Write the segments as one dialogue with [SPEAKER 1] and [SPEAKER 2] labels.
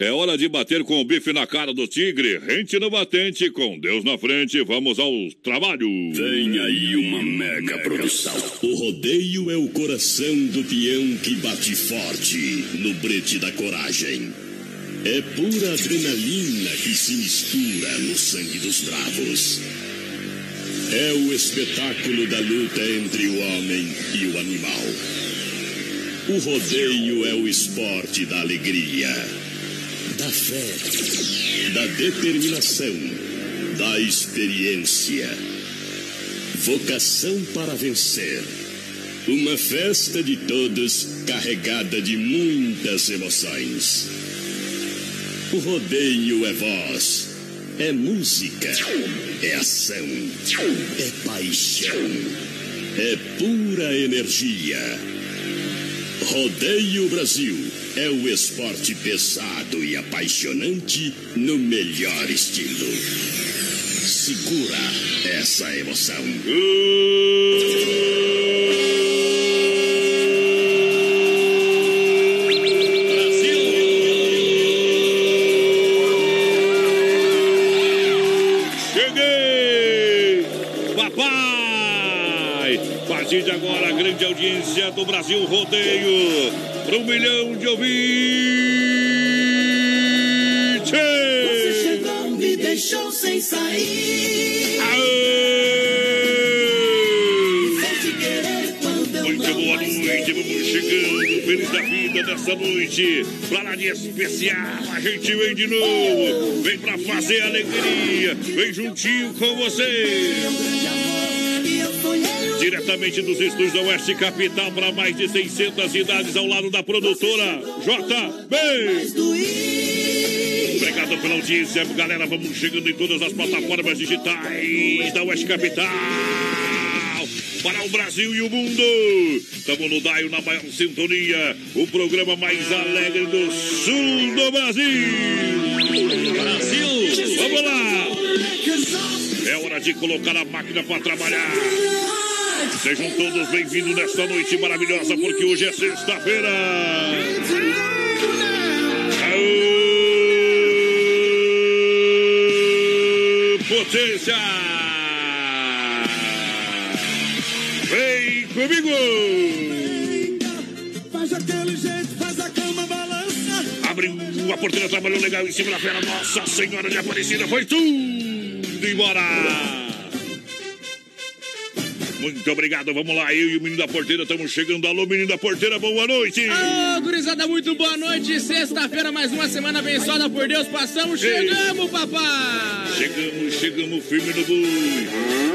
[SPEAKER 1] É hora de bater com o bife na cara do tigre. Rente no batente, com Deus na frente, vamos ao trabalho.
[SPEAKER 2] Vem aí uma mega produção. O rodeio é o coração do peão que bate forte no brete da coragem. É pura adrenalina que se mistura no sangue dos bravos. É o espetáculo da luta entre o homem e o animal. O rodeio é o esporte da alegria da fé, da determinação, da experiência. Vocação para vencer. Uma festa de todos carregada de muitas emoções. O rodeio é voz, é música, é ação, é paixão, é pura energia. Rodeio Brasil é o esporte pesado e apaixonante no melhor estilo. Segura essa emoção.
[SPEAKER 1] Partir de agora, a grande audiência do Brasil Rodeio para um milhão de ouvintes.
[SPEAKER 3] Você chegou, me deixou sem sair.
[SPEAKER 1] Muito boa noite, vamos chegando, feliz da vida dessa noite. Pra lá de especial, a gente vem de novo. Vem pra fazer alegria, vem juntinho com você. Diretamente dos estúdios da Oeste Capital para mais de 600 cidades ao lado da produtora JB. Obrigado pela audiência, galera. Vamos chegando em todas as plataformas digitais da Oeste Capital. Para o Brasil e o mundo. Estamos no Daio na maior sintonia. O programa mais alegre do sul do Brasil. Brasil, vamos lá. É hora de colocar a máquina para trabalhar. Sejam todos bem-vindos nesta noite maravilhosa, porque hoje é sexta-feira. Potência! Vem comigo!
[SPEAKER 3] Faz aquele jeito, faz a cama balança.
[SPEAKER 1] Abriu a porteira, trabalhou legal em cima da fera. Nossa Senhora de Aparecida, foi tudo embora! Muito obrigado, vamos lá. Eu e o menino da porteira estamos chegando. Alô, menino da porteira, boa noite.
[SPEAKER 4] Ô, gurizada, muito boa noite. Sexta-feira, mais uma semana abençoada por Deus. Passamos, chegamos, papai.
[SPEAKER 1] Chegamos, chegamos firme no bui.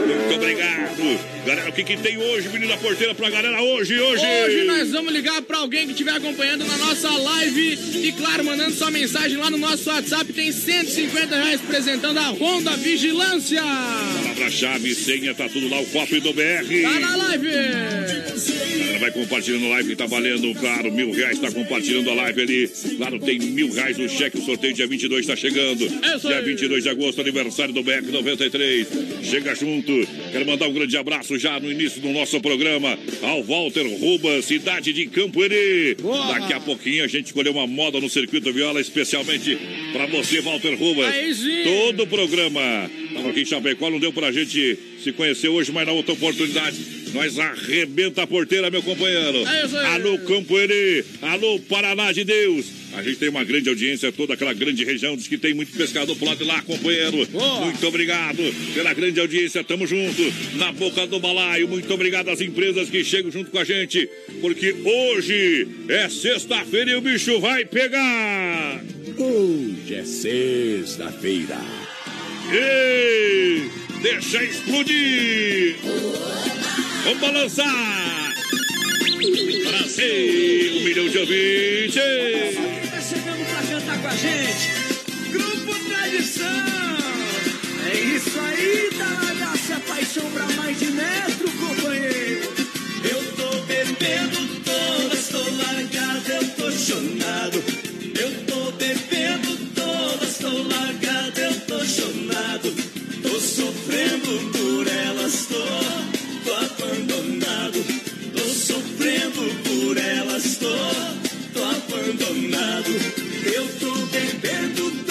[SPEAKER 1] Muito obrigado. Galera, o que, que tem hoje, menino da porteira, pra galera hoje, hoje?
[SPEAKER 4] Hoje nós vamos ligar pra alguém que estiver acompanhando na nossa live e, claro, mandando sua mensagem lá no nosso WhatsApp. Tem 150 reais apresentando a Honda Vigilância.
[SPEAKER 1] Palavra-chave, senha, tá tudo lá, o copo do BR.
[SPEAKER 4] Tá na live.
[SPEAKER 1] Galera, vai compartilhando a live, tá valendo, claro, mil reais, tá compartilhando a live ali. Claro, tem mil reais no cheque, o sorteio dia 22 tá chegando.
[SPEAKER 4] Isso
[SPEAKER 1] Dia
[SPEAKER 4] aí.
[SPEAKER 1] 22 de agosto, aniversário do BR 93. Chega junto. Quero mandar um grande abraço já no início do nosso programa ao Walter Ruba, cidade de Campo Eri. Daqui a pouquinho a gente escolheu uma moda no circuito viola especialmente pra você, Walter
[SPEAKER 4] sim.
[SPEAKER 1] Todo o programa. Tava aqui em Chapecó, não deu pra gente se conhecer hoje, mas na outra oportunidade nós arrebenta a porteira, meu companheiro.
[SPEAKER 4] É isso aí.
[SPEAKER 1] Alô, Campo Eri. Alô, Paraná de Deus. A gente tem uma grande audiência, toda aquela grande região, diz que tem muito pescador pro lado de lá, companheiro.
[SPEAKER 4] Boa.
[SPEAKER 1] Muito obrigado pela grande audiência, tamo junto na boca do balaio. Muito obrigado às empresas que chegam junto com a gente, porque hoje é sexta-feira e o bicho vai pegar.
[SPEAKER 2] Hoje é sexta-feira.
[SPEAKER 1] Ei, deixa explodir! Vamos balançar! Brasil, um milhão de ouvintes!
[SPEAKER 3] Tá chegando pra cantar com a gente. Grupo Tradição. É isso aí, Talagaça. Paixão pra mais de metro, companheiro. Eu tô bebendo todas, tô largado, eu tô chonado. Eu tô bebendo todas, tô largado, eu tô chonado. Sofrendo por elas, tô, tô abandonado. Tô sofrendo por elas, tô, tô abandonado. Eu tô bebendo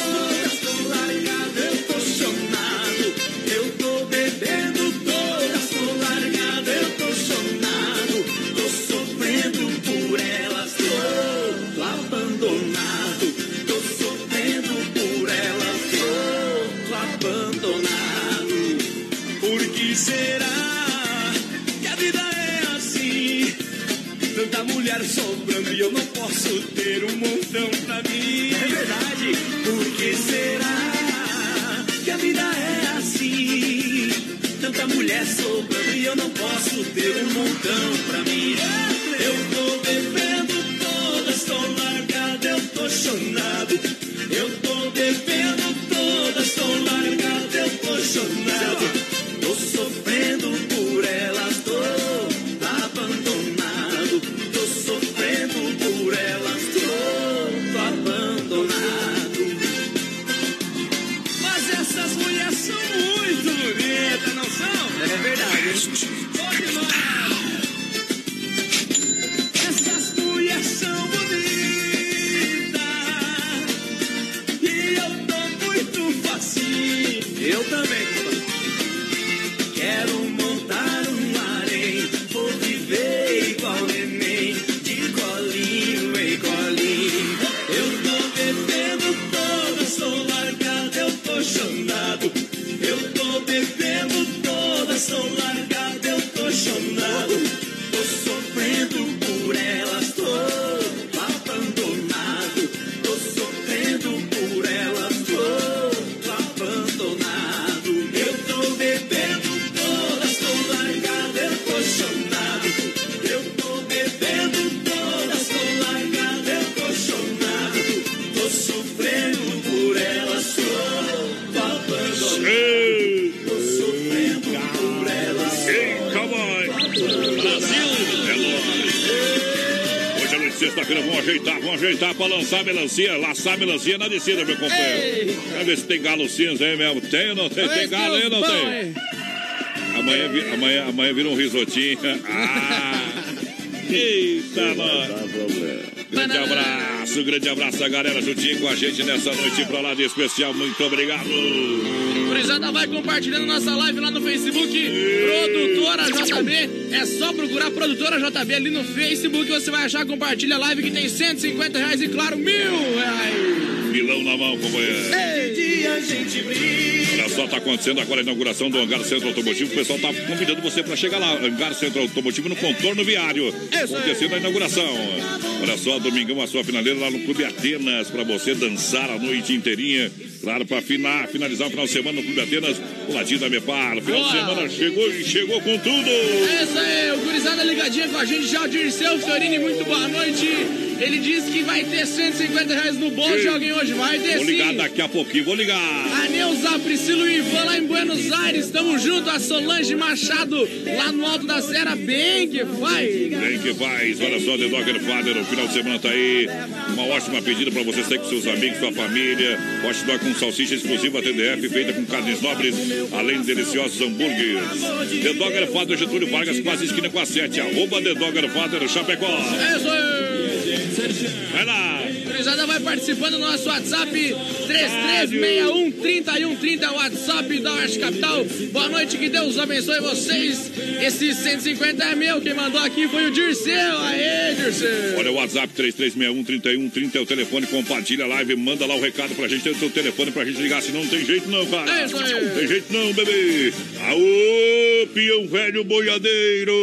[SPEAKER 1] montão. Vamos ajeitar, vamos ajeitar pra lançar a melancia, laçar a melancia na descida, meu companheiro. Vamos ver se tem galo cinza aí mesmo. Tem ou não tem? Tem galo aí ou não tem? Amanhã, amanhã, amanhã vira um risotinho. Ah! Eita, nós! Grande abraço, grande abraço a galera juntinho com a gente nessa noite pra lá de especial. Muito obrigado!
[SPEAKER 4] Gurizada, vai compartilhando nossa live lá no Facebook. Produtora JB. É só procurar Produtora JB ali no Facebook. Você vai achar, compartilha a live que tem 150 reais e, claro, mil reais.
[SPEAKER 1] Milão na mão, companheiro.
[SPEAKER 3] dia a gente briga.
[SPEAKER 1] Olha só, tá acontecendo agora a inauguração do Hangar Centro Automotivo. O pessoal tá convidando você para chegar lá. Hangar Centro Automotivo no contorno viário. Acontecendo a inauguração. Olha só, domingão a sua finaleira lá no Clube Atenas para você dançar a noite inteirinha. Claro, para finalizar o final de semana no Clube Atenas, o ladinho da Mepar. O final de
[SPEAKER 4] Boa.
[SPEAKER 1] semana chegou e chegou com tudo.
[SPEAKER 4] É isso aí, o Gurizada ligadinha com a gente já, o Dirceu Fiorini, muito boa noite. Ele disse que vai ter 150 reais no bolso de alguém hoje, vai ter
[SPEAKER 1] Vou ligar
[SPEAKER 4] sim.
[SPEAKER 1] daqui a pouquinho, vou ligar.
[SPEAKER 4] A Neuza, Priscila e Ivan lá em Buenos Aires, tamo junto. A Solange Machado lá no Alto da Serra, bem que vai.
[SPEAKER 1] Bem que faz, olha só, The Dogger Father, o final de semana tá aí. Uma ótima pedida para você sair com seus amigos, sua família. Hot dog com salsicha exclusiva TDF, feita com carnes nobres, além de deliciosos hambúrgueres. The Dogger Father, Getúlio Vargas, quase esquina com a 7. Arroba The Dogger Father, Chapecó.
[SPEAKER 4] É isso aí.
[SPEAKER 1] Vai.
[SPEAKER 4] Gurizada vai participando do nosso WhatsApp 3361-3130, WhatsApp da Oeste Capital. Boa noite, que Deus abençoe vocês. Esse 150 é meu, quem mandou aqui foi o Dirceu. Aê, Dirceu.
[SPEAKER 1] Olha o WhatsApp 3361-3130 é o telefone, compartilha a live, manda lá o recado pra gente, tem o seu telefone pra gente ligar, senão não tem jeito não, cara.
[SPEAKER 4] É isso aí.
[SPEAKER 1] Não tem jeito não, bebê. Aô, peão velho boiadeiro.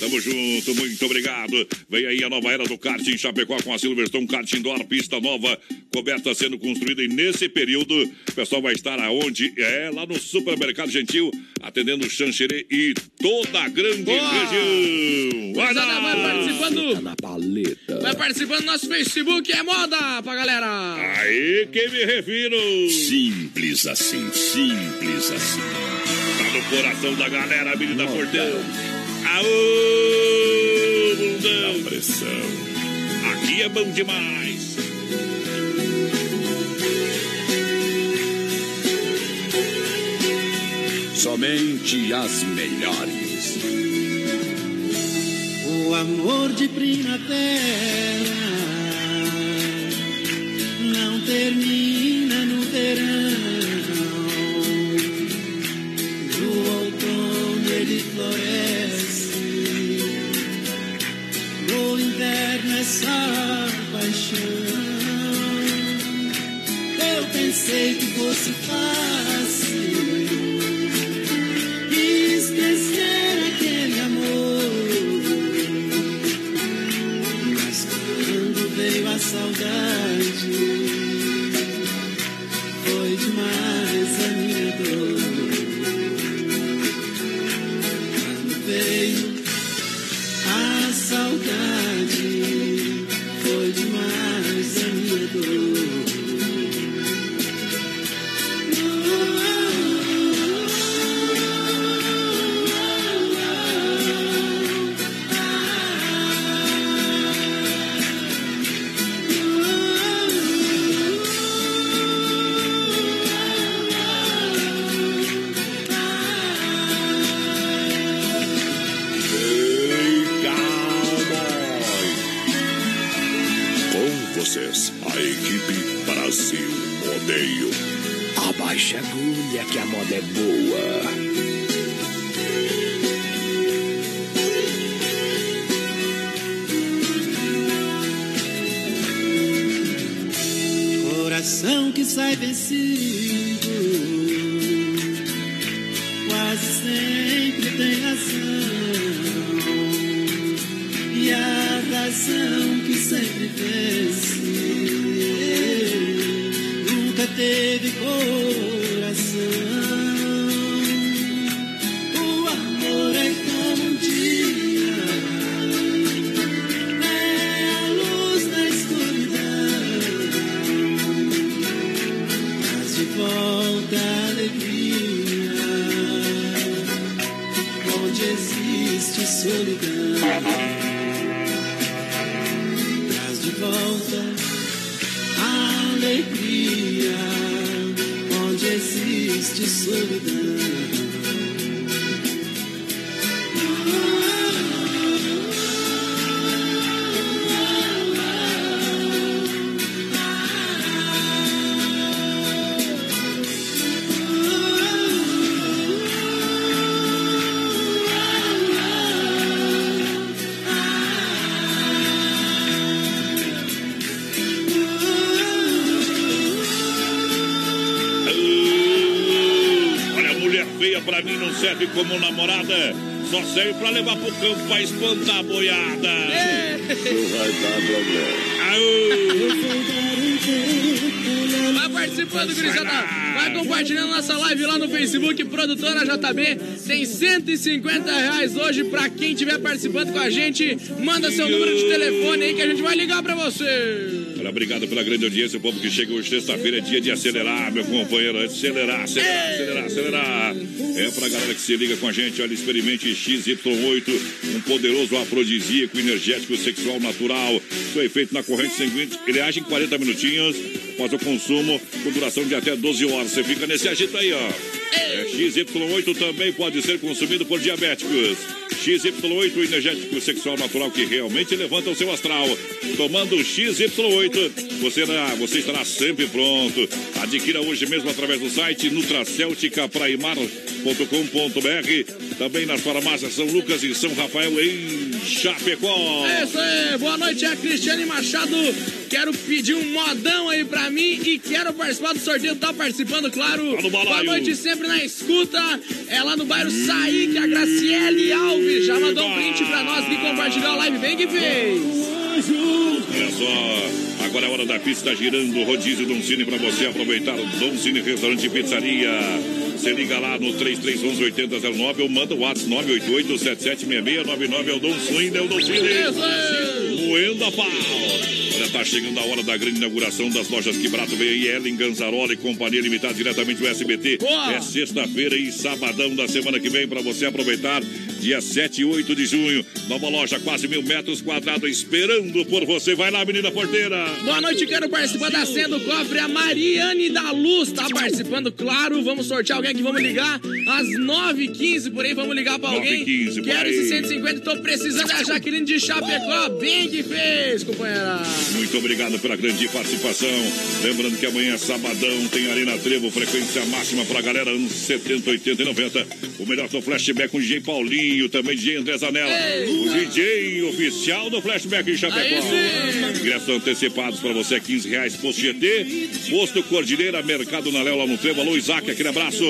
[SPEAKER 1] Tamo junto, muito obrigado. Vem aí a nova era do kart em Chapecó com a Silverstone Kart Indoor, pista nova, coberta sendo construída. E nesse período, o pessoal vai estar aonde? É, lá no Supermercado Gentil, atendendo o Xanxerê e toda a grande
[SPEAKER 4] Boa.
[SPEAKER 1] região. Vai
[SPEAKER 4] Gurizada vai
[SPEAKER 1] lá.
[SPEAKER 4] participando.
[SPEAKER 5] Na paleta.
[SPEAKER 4] Vai participando do nosso Facebook, é moda pra galera.
[SPEAKER 1] Aí que me refiro.
[SPEAKER 2] Simples assim, simples assim.
[SPEAKER 1] Tá no coração da galera, menina Portão. Aô, bundão.
[SPEAKER 2] Pressão.
[SPEAKER 1] Aqui é bom demais.
[SPEAKER 5] Somente as melhores.
[SPEAKER 3] O amor de primavera não termina só paixão. Eu pensei que fosse fácil esquecer aquele amor. Mas quando veio a saudade, Coração
[SPEAKER 1] Serve pra levar pro campo pra espantar a boiada.
[SPEAKER 2] Não vai dar problema.
[SPEAKER 4] Vai participando, gurizada. Vai compartilhando nossa live lá no Facebook, Produtora JB. Tem 150 reais hoje pra quem estiver participando com a gente. Manda seu número de telefone aí que a gente vai ligar pra você.
[SPEAKER 1] Obrigado pela grande audiência, o povo que chega hoje, sexta-feira, é dia de acelerar, meu companheiro. Acelerar, acelerar, acelerar, acelerar. É pra galera que se liga com a gente, olha, experimente XY8, um poderoso afrodisíaco, energético, sexual, natural. Foi feito na corrente sanguínea, ele age em 40 minutinhos, após o consumo, com duração de até 12 horas. Você fica nesse agito aí, ó. É, XY8 também pode ser consumido por diabéticos. XY8, o energético sexual natural que realmente levanta o seu astral. Tomando o XY8, você, você estará sempre pronto. Adquira hoje mesmo através do site nutracelticapraimar.com.br. Também nas farmácias São Lucas e São Rafael em Chapecó.
[SPEAKER 4] É isso aí, boa noite, é a Cristiane Machado. Quero pedir um modão aí pra mim e quero participar do sorteio. Tá participando, claro.
[SPEAKER 1] Tá.
[SPEAKER 4] Boa noite, sempre na escuta. É lá no bairro Saí, que a Graciele Alves já mandou um print pra nós que compartilhou a live bem que fez.
[SPEAKER 1] Olha só, agora é hora da pista girando, rodízio Dom Cine para você aproveitar. Dom Cine Restaurante e Pizzaria. Você liga lá no 3311-8009 ou manda o WhatsApp 988-776699 é o Dom Cine, é o Dom Cine.
[SPEAKER 4] Isso aí.
[SPEAKER 1] Moendo a pau. Olha, tá chegando a hora da grande inauguração das lojas Que Barato vem aí, Ellen Ganzarola e Companhia Limitada, diretamente do SBT.
[SPEAKER 4] Boa.
[SPEAKER 1] É sexta-feira e sabadão da semana que vem para você aproveitar. Dia 7 e 8 de junho. Nova loja, quase mil metros quadrados, esperando por você. Vai lá, menina porteira.
[SPEAKER 4] Boa noite, quero participar da senha do cofre. A Mariane da Luz tá participando, claro. Vamos sortear alguém que vamos ligar às 9h15 por aí. Vamos ligar pra alguém.
[SPEAKER 1] 9h15 por
[SPEAKER 4] Quero
[SPEAKER 1] aí.
[SPEAKER 4] esse 150. Tô precisando. É a Jaqueline de Chapecó. Bem que fez, companheira.
[SPEAKER 1] Muito obrigado pela grande participação. Lembrando que amanhã, sabadão, tem Arena Trevo, frequência máxima pra galera, anos 70, 80 e 90. O melhor do flashback com o DJ Paulinho, também DJ André Zanella. O DJ oficial do flashback em Chapecó. Ingressos antecipados pra você, 15 reais. Posto GT, Posto Cordilheira, Mercado na Léo, lá no Trevo. Alô, Isaac, aquele abraço.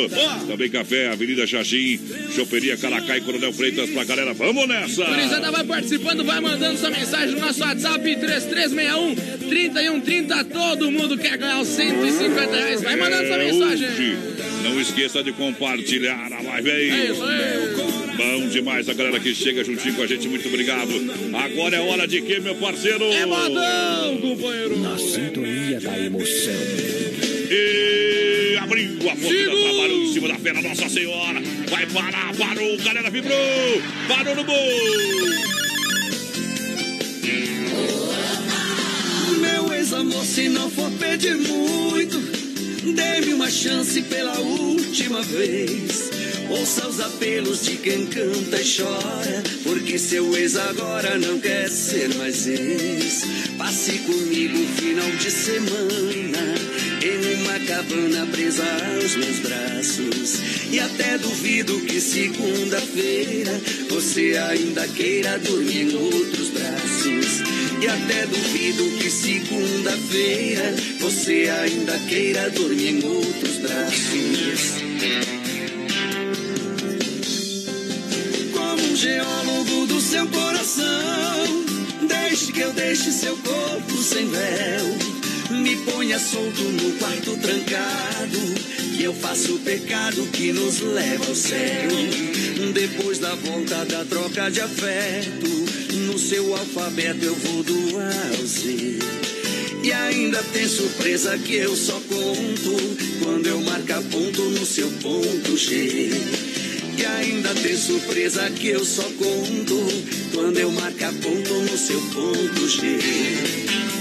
[SPEAKER 1] Também café, Avenida Jajim, Choperia Caracai, Coronel Freitas pra galera. Vamos nessa!
[SPEAKER 4] Gurizada vai participando, vai mandando sua mensagem no nosso WhatsApp 3361 3130. Todo mundo quer ganhar os 150 reais. Vai mandando sua
[SPEAKER 1] É
[SPEAKER 4] mensagem.
[SPEAKER 1] hoje. Não esqueça de compartilhar a live aí.
[SPEAKER 4] É isso aí.
[SPEAKER 1] Bom demais a galera que chega juntinho com a gente. Muito obrigado. Agora é hora de quê, meu parceiro?
[SPEAKER 4] É modão, companheiro.
[SPEAKER 5] Na sintonia da emoção.
[SPEAKER 1] E abriu a porta, trabalhou em cima da fera, Nossa Senhora. Vai parar, parou, galera vibrou. Parou no gol.
[SPEAKER 3] Meu ex-amor, se não for pedir muito, dê-me uma chance pela última vez. Ouça os apelos de quem canta e chora, porque seu ex agora não quer ser mais ex. Passe comigo o final de semana
[SPEAKER 6] Copacabana presa aos meus braços. E até duvido que segunda-feira você ainda queira dormir em outros braços. E até duvido que segunda-feira você ainda queira dormir em outros braços. Como um geólogo do seu coração, deixe que eu deixe seu corpo sem véu. Me ponha solto no quarto trancado, que eu faço o pecado que nos leva ao céu. Depois da volta da troca de afeto, no seu alfabeto eu vou do A ao Z. E ainda tem surpresa que eu só conto quando eu marcar ponto no seu ponto G. E ainda tem surpresa que eu só conto quando eu marcar ponto no seu ponto G.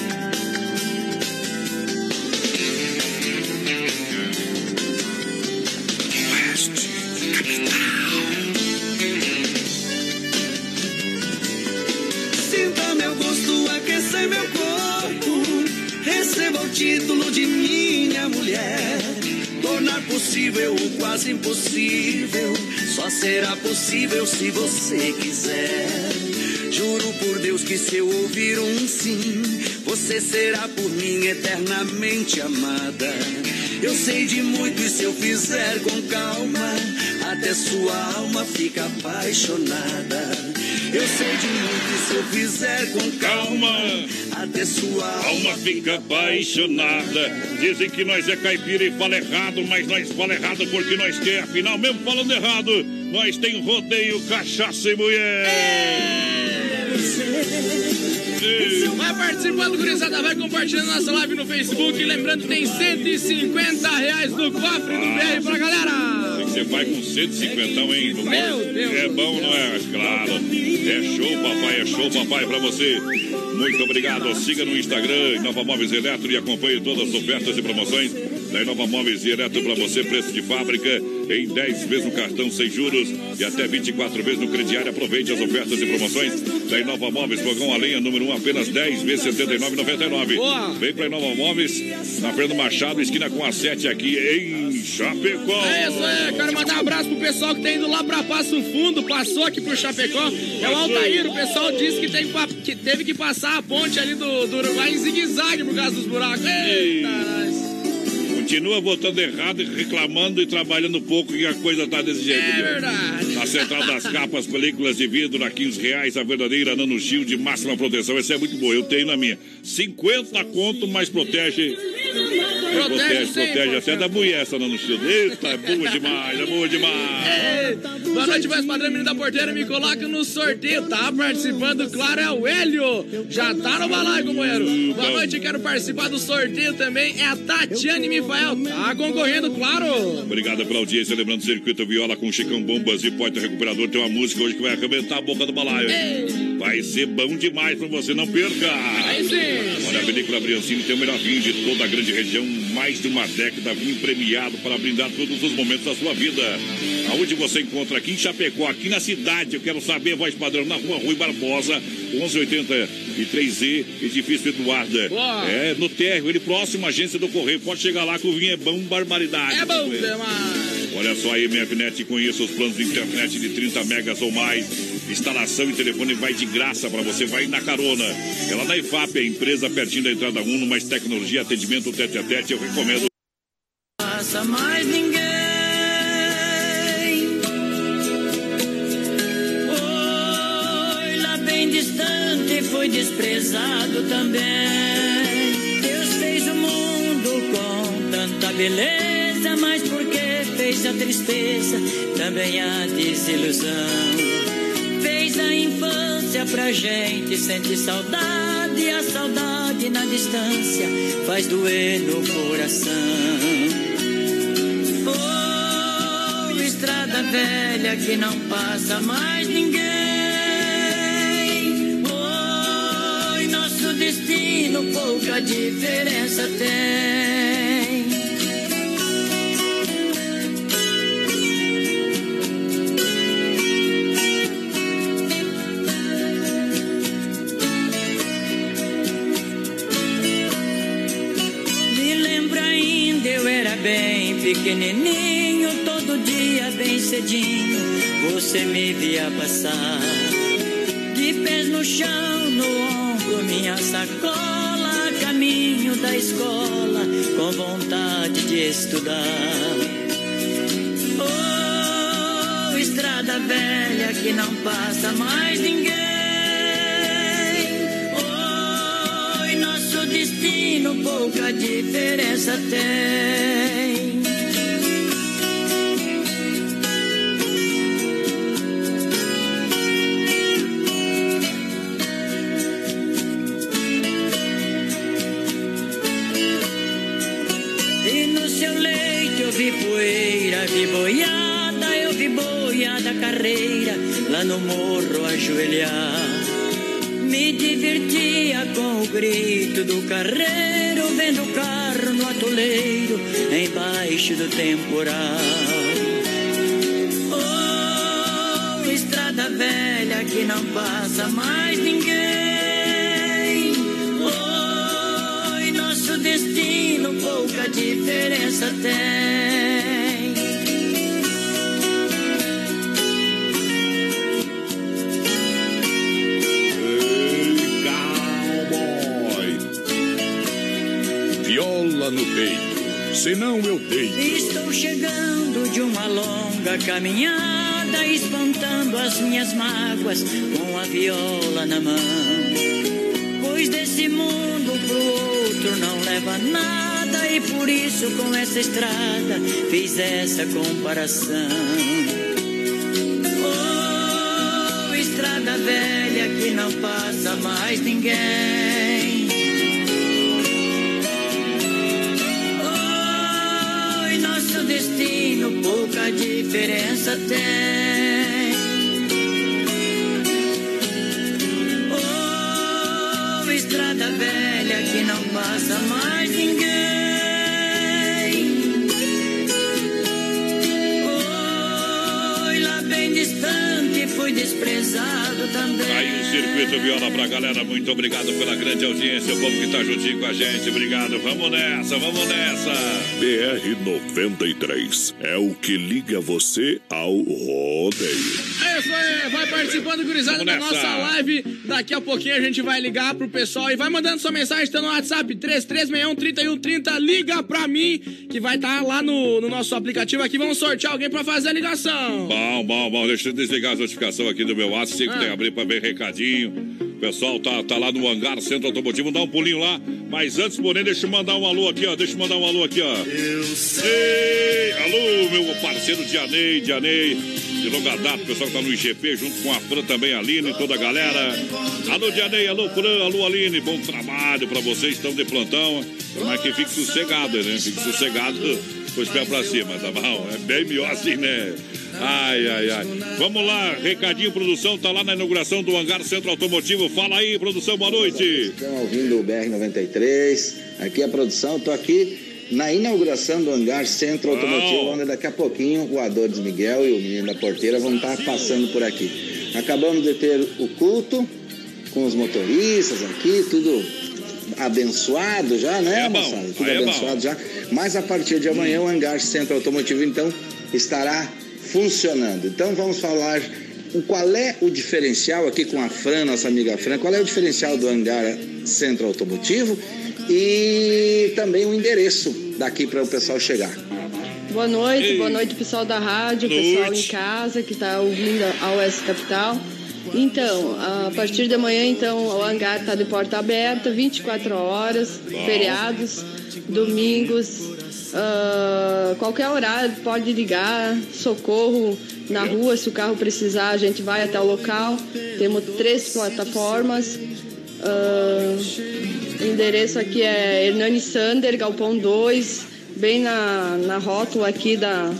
[SPEAKER 6] possível quase impossível. Só será possível se você quiser. Juro por Deus que se eu ouvir um sim, você será por mim eternamente amada. Eu sei de muito e se eu fizer com calma, até sua alma fica apaixonada. Eu sei de muito se eu fizer com calma, até sua
[SPEAKER 1] Alma fica apaixonada. Dizem que nós é caipira e fala errado, mas nós fala errado porque nós quer. Afinal, mesmo falando errado, nós tem rodeio, cachaça e mulher.
[SPEAKER 4] Vai participando, gurizada, vai compartilhando nossa live no Facebook. Lembrando que tem 150 reais no cofre do BR pra galera.
[SPEAKER 1] Você vai com 150, hein?
[SPEAKER 4] Meu Deus
[SPEAKER 1] É bom, não é? Claro. É show, papai, é show, papai, pra você. Muito obrigado. Siga no Instagram, Inova Móveis Eletro, e acompanhe todas as ofertas e promoções da Inova Móveis Eletro pra você. Preço de fábrica em 10 vezes no cartão sem juros e até 24 vezes no crediário. Aproveite as ofertas e promoções da Inova Móveis. Fogão a lenha número 1, apenas 10 vezes R$ 79,99.
[SPEAKER 4] Boa.
[SPEAKER 1] Vem pra Inova Móveis, na Fernando Machado, esquina com a 7 aqui em Chapecó.
[SPEAKER 4] É isso aí, quero mandar um abraço pro pessoal que tá indo lá pra Passo Fundo, passou aqui pro Chapecó. É o Altair, o pessoal disse que, tem que, teve que passar a ponte ali do, do Uruguai em zigue-zague por causa dos buracos. Eita.
[SPEAKER 1] Continua votando errado, e reclamando e trabalhando pouco e a coisa tá desse jeito.
[SPEAKER 4] É verdade.
[SPEAKER 1] Na Central das Capas, películas de vidro a 15 reais, a verdadeira Nano Shield, máxima proteção. Essa é muito boa, eu tenho na minha. 50 conto, mas protege.
[SPEAKER 4] Protege
[SPEAKER 1] protege,
[SPEAKER 4] sempre,
[SPEAKER 1] protege até da mulher essa Nano Shield. Eita, é boa demais, é boa demais.
[SPEAKER 4] Eita. Boa noite, voz padrão, menino da porteira. Me coloca no sorteio. Tá participando, claro, é o Hélio. Já tá no balaio, companheiro. Boa noite, quero participar do sorteio também. É a Tatiane Mifael. Tá concorrendo, claro.
[SPEAKER 1] Obrigado pela audiência. Lembrando, Circuito Viola com Chicão Bombas e Poeta Recuperador. Tem uma música hoje que vai arrebentar a boca do balaio. Vai ser bom demais pra você, não perca.
[SPEAKER 4] Aí sim.
[SPEAKER 1] Olha, a Vinícola Briancini tem o melhor vinho de toda a grande região, mais de uma década, vinho premiado para brindar todos os momentos da sua vida. Aonde você encontra aqui em Chapecó, aqui na cidade, eu quero saber, voz padrão, na rua Rui Barbosa, 1183Z, edifício Eduarda. É, no térreo, ele próximo à agência do Correio. Pode chegar lá que o vinho é bom, barbaridade.
[SPEAKER 4] É bom demais.
[SPEAKER 1] Olha só aí, MFNet, conheça os planos de internet de 30 megas ou mais. Instalação e telefone vai de graça para você, vai na carona. Ela da IFAP, a empresa pertinho da entrada 1, mais tecnologia, atendimento tete a tete, eu recomendo.
[SPEAKER 6] passa mais ninguém. Oi, lá bem distante foi desprezado também. Deus fez o mundo com tanta beleza, mas porque fez a tristeza, também a desilusão. A infância pra gente sentir saudade, a saudade na distância faz doer no coração. Oh, estrada velha que não passa mais ninguém. Oi, nosso destino pouca diferença tem.
[SPEAKER 7] Cedinho, você me via passar. De pés no chão, no ombro, minha sacola, caminho da escola, com vontade de estudar. Oh, estrada velha que não passa mais ninguém. Oi, nosso destino pouca diferença tem. Poeira, vi boiada, eu vi boiada carreira, lá no morro ajoelhar. Me divertia com o grito do carreiro, vendo o carro no atoleiro, embaixo do temporal. Oh, estrada velha que não passa mais ninguém. Oi, nosso destino pouca diferença tem.
[SPEAKER 8] No peito, senão eu deito.
[SPEAKER 7] Estou chegando de uma longa caminhada, espantando as minhas mágoas com a viola na mão. Pois desse mundo pro outro não leva nada, e por isso com essa estrada fiz essa comparação. Oh, estrada velha que não passa mais ninguém. Diferença tem. Oh, estrada velha que não passa mais ninguém. Oi, lá bem distante fui desprezado também.
[SPEAKER 1] Circuito Viola pra galera, muito obrigado pela grande audiência, o povo que tá juntinho com a gente, obrigado. Vamos nessa, vamos nessa.
[SPEAKER 8] BR 93 é o que liga você ao rodeio.
[SPEAKER 4] É vai participando, gurizada, da nossa live. Daqui a pouquinho a gente vai ligar pro pessoal e vai mandando sua mensagem, tá no WhatsApp 3361-3130. Liga pra mim, que vai estar lá no, no nosso aplicativo aqui. Vamos sortear alguém pra fazer a ligação.
[SPEAKER 1] Bom, bom, bom. Deixa eu desligar as notificações aqui do meu WhatsApp. Sempre
[SPEAKER 4] Ah.
[SPEAKER 1] tem que abrir pra ver recadinho. O pessoal tá, tá lá no hangar Centro Automotivo. Dá um pulinho lá. Mas antes, porém, deixa eu mandar um alô aqui, ó. Deixa eu mandar um alô aqui, ó. Eu sei. Alô, meu parceiro Dianei, Dianei. De longa data, o pessoal que tá no IGP, junto com a Fran também, a Aline toda a galera. Alô, Dianei, alô, Fran, alô, Aline. Bom trabalho pra vocês, estão de plantão. Mas que fique sossegado, né? Fique sossegado com os pés pra cima, tá bom? É bem melhor assim, né? Ai, ai, ai. Vamos lá, recadinho, produção, tá lá na inauguração do Hangar Centro Automotivo. Fala aí, produção, boa noite.
[SPEAKER 9] Estão ouvindo o BR-93. Aqui é a produção. Estou aqui na inauguração do Hangar Centro Automotivo, onde daqui a pouquinho o Adores Miguel e o menino da porteira vão estar passando por aqui. Acabamos de ter o culto com os motoristas aqui, tudo abençoado já, né,
[SPEAKER 1] É bom,
[SPEAKER 9] moçada? Tudo
[SPEAKER 1] aí é
[SPEAKER 9] abençoado já. Mas a partir de amanhã o Hangar Centro Automotivo, então, estará funcionando. Então vamos falar o- qual é o diferencial aqui com a Fran, nossa amiga Fran, qual é o diferencial do Hangar Centro Automotivo e também o endereço daqui para o pessoal chegar.
[SPEAKER 10] Boa noite,
[SPEAKER 1] Ei.
[SPEAKER 10] boa noite pessoal da rádio,
[SPEAKER 1] Noite.
[SPEAKER 10] pessoal em casa que está ouvindo a OS Capital. Então, a partir de amanhã, então, o hangar está de porta aberta, 24 horas, feriados, domingos, ah, qualquer horário pode ligar, socorro na rua, se o carro precisar, a gente vai até o local. Temos três plataformas. ah, o endereço aqui é Hernani Sander, Galpão 2, bem na, na rótula aqui da,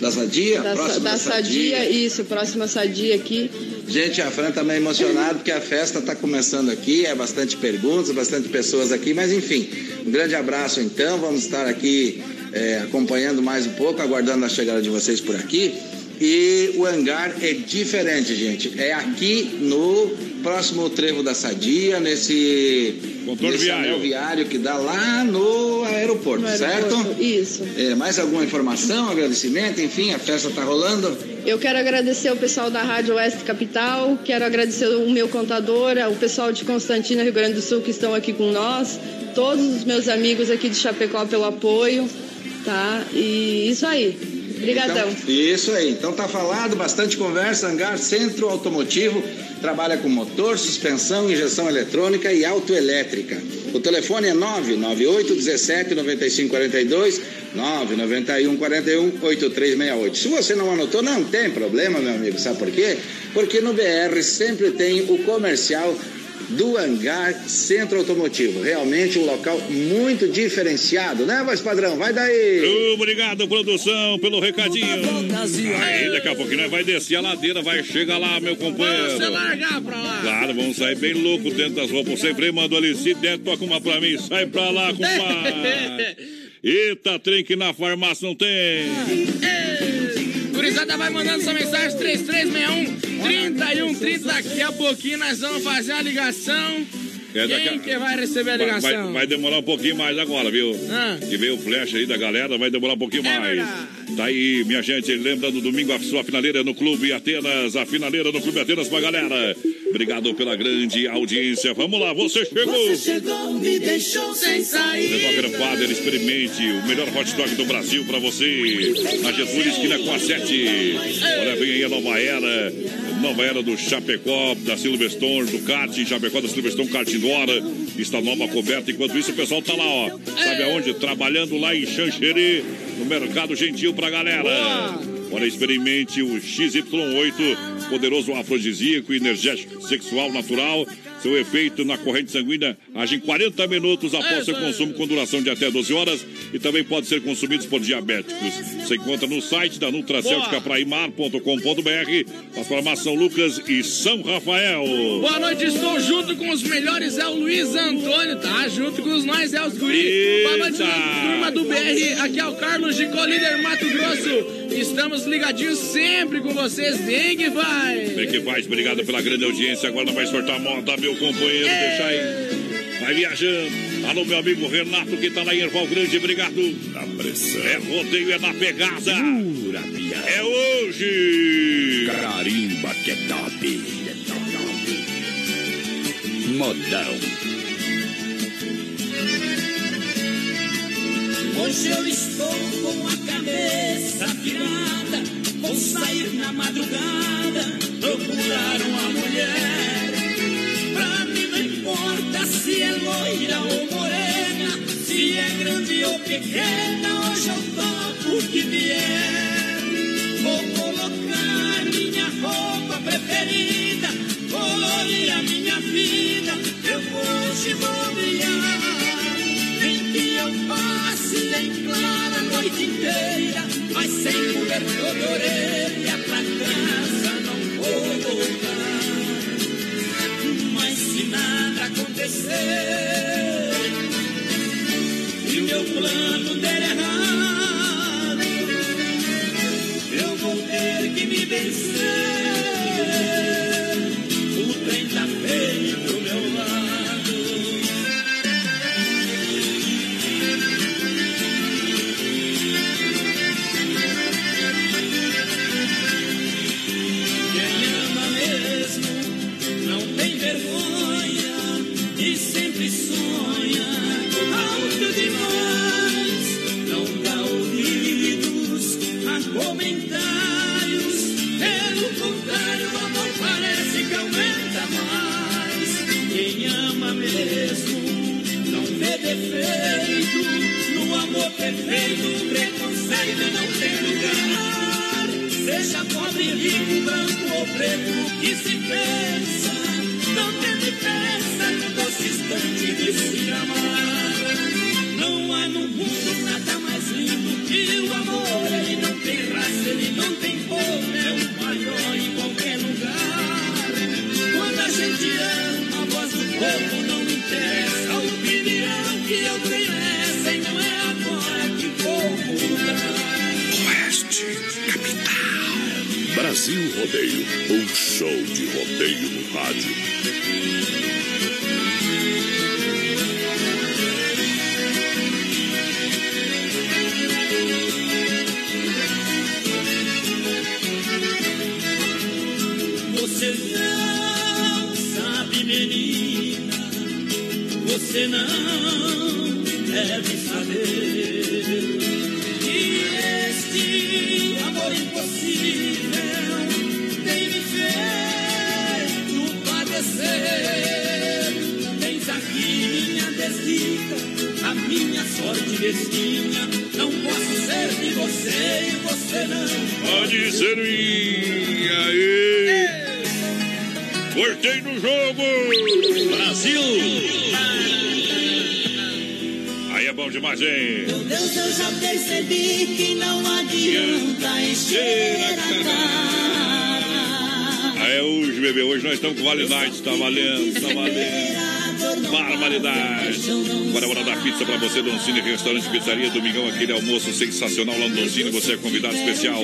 [SPEAKER 9] Da Sadia?
[SPEAKER 10] da,
[SPEAKER 9] próximo
[SPEAKER 10] da Sadia, isso, próxima Sadia aqui.
[SPEAKER 9] Gente, a Fran também emocionada porque a festa está começando aqui, é bastante perguntas, bastante pessoas aqui, mas enfim, um grande abraço então, vamos estar aqui é, acompanhando mais um pouco, aguardando a chegada de vocês por aqui. E o hangar é diferente, gente. É aqui no próximo trevo da Sadia, nesse,
[SPEAKER 1] Contorno
[SPEAKER 9] nesse
[SPEAKER 1] viário.
[SPEAKER 9] anel viário que dá lá no aeroporto,
[SPEAKER 10] No
[SPEAKER 9] certo?
[SPEAKER 10] aeroporto, Isso.
[SPEAKER 9] É, mais alguma informação, agradecimento, enfim, a festa tá rolando?
[SPEAKER 10] Eu quero agradecer o pessoal da Rádio Oeste Capital, quero agradecer o meu contador, o pessoal de Constantina, Rio Grande do Sul, que estão aqui com nós, todos os meus amigos aqui de Chapecó pelo apoio, tá? E isso aí. Obrigadão.
[SPEAKER 9] Então, isso aí. Então tá falado, bastante conversa. Hangar Centro Automotivo trabalha com motor, suspensão, injeção eletrônica e autoelétrica. O telefone é 998 17 95 42 991 41 8368. Se você não anotou, não tem problema, meu amigo. Sabe por quê? Porque no BR sempre tem o comercial do Hangar Centro Automotivo. Realmente um local muito diferenciado, né, voz padrão? Vai daí!
[SPEAKER 1] Obrigado, produção, pelo recadinho. Aí, daqui a pouquinho nós vai descer a ladeira, vai chegar lá, meu companheiro.
[SPEAKER 4] Você largar pra lá.
[SPEAKER 1] Claro, vamos sair bem louco dentro das roupas. Você freio, manda ali, se der, toca uma pra mim. Sai pra lá, compadre. Eita, trem que na farmácia não tem.
[SPEAKER 4] Gurizada vai mandando sua mensagem 3361 3130. Daqui a pouquinho nós vamos fazer a ligação.
[SPEAKER 1] É, a-
[SPEAKER 4] Quem que vai receber a
[SPEAKER 1] Vai,
[SPEAKER 4] ligação?
[SPEAKER 1] vai- vai demorar um pouquinho mais agora, viu?
[SPEAKER 4] Ah.
[SPEAKER 1] Que veio o flash aí da galera, vai demorar um pouquinho
[SPEAKER 4] É
[SPEAKER 1] mais.
[SPEAKER 4] verdade.
[SPEAKER 1] Tá aí, minha gente, lembrando domingo a sua finaleira no Clube Atenas, a finaleira no Clube Atenas pra galera. Obrigado pela grande audiência. Vamos lá, você chegou.
[SPEAKER 11] chegou, me deixou sem sair.
[SPEAKER 1] Dogger Father, experimente o melhor hot dog do Brasil pra você. Na Getúlio, esquina com a 7. Olha, vem aí a nova era. Nova era do Chapecó, da Silverstone, do kart, Chapecó da Silverstone, kart indoor. Está nova coberta. Enquanto isso, o pessoal tá lá, ó. Sabe aonde? Trabalhando lá em Xanxerê, no Mercado Gentil pra galera. Olha, experimente o XY8, poderoso afrodisíaco, energético, sexual, natural. Seu efeito na corrente sanguínea age em 40 minutos após seu consumo, com duração de até 12 horas. E também pode ser consumido por diabéticos. Você encontra no site da Nutracêutica Praimar.com.br, a formação Lucas e São Rafael.
[SPEAKER 4] Boa noite, estou junto com os melhores, é o Luiz Antônio, tá? Junto com os nós, é os guri. Turma do BR, aqui é o Carlos de Colíder, Mato Grosso. Estamos ligadinhos sempre com vocês, vem que vai.
[SPEAKER 1] Bem que faz, obrigado pela grande audiência. Agora vai sortar a moda, meu companheiro. Deixa aí. Vai viajando. Alô, meu amigo Renato, que tá lá em Erval Grande, obrigado.
[SPEAKER 8] Na pressão.
[SPEAKER 1] É rodeio, é na pegada.
[SPEAKER 5] Piada.
[SPEAKER 1] É hoje.
[SPEAKER 5] Carimba que é top. Modão.
[SPEAKER 11] Hoje eu estou com a cabeça virada. Vou sair na madrugada, procurar uma mulher. Se é loira ou morena, se é grande ou pequena, hoje eu topo que vier. Vou colocar minha roupa preferida, colorir a minha vida, eu hoje vou brilhar. Nem que eu passe bem clara a noite inteira, mas sem cobertor de orelha acontecer e o meu plano der errado, eu vou ter que me vencer. Pobre, branco ou preto, que se pensa? Não tem diferença no doce instante de se amar. Não há no mundo
[SPEAKER 8] Brasil Rodeio, um show de rodeio no rádio.
[SPEAKER 11] Você não sabe, menina, você não deve Não posso ser de você e você não
[SPEAKER 1] Pode ser minha. Aí. Cortei no jogo. Brasil. Aí é bom demais, hein?
[SPEAKER 11] Meu Deus, eu já percebi que não adianta encher a cara.
[SPEAKER 1] Aí é hoje, bebê. Hoje nós estamos com Vale Night. Tá valendo, tá valendo. Barbaridade. Agora é hora da pizza pra você, Doncini, restaurante pizzaria, domingão, aquele almoço sensacional lá no Doncini. Você é convidado especial.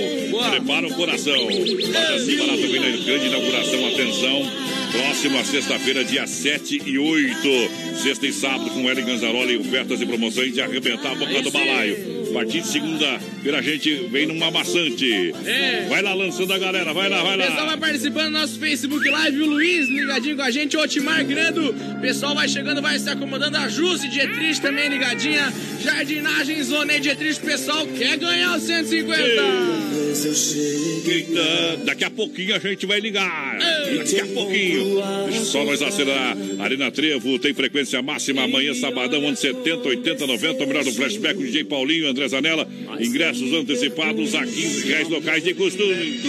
[SPEAKER 1] Prepara o coração. Loja assim barato grande inauguração. Atenção. Próxima sexta-feira, dia 7 e 8. Sexta e sábado, com Hélio Ganzaroli, ofertas e promoções de arrebentar a boca do balaio. Partir de segunda-feira a gente vem numa maçante.
[SPEAKER 4] É.
[SPEAKER 1] Vai lá lançando a galera, vai lá, vai
[SPEAKER 4] O pessoal vai
[SPEAKER 1] lá.
[SPEAKER 4] participando do nosso Facebook Live. O Luiz ligadinho com a gente. O Otimar Grando. O pessoal vai chegando, vai se acomodando. A Jusce Dietrich também ligadinha. Jardinagem Zona Dietrich. O pessoal quer ganhar os 150.
[SPEAKER 1] Eita, daqui a pouquinho a gente vai ligar. Daqui a pouquinho. Deixa só nós acelerar. Arena Trevo tem frequência máxima amanhã, sabadão, ano 70, 80, 90. O melhor do flashback, o DJ Paulinho, André Zanella. Ingressos antecipados a 15 reais locais de costume.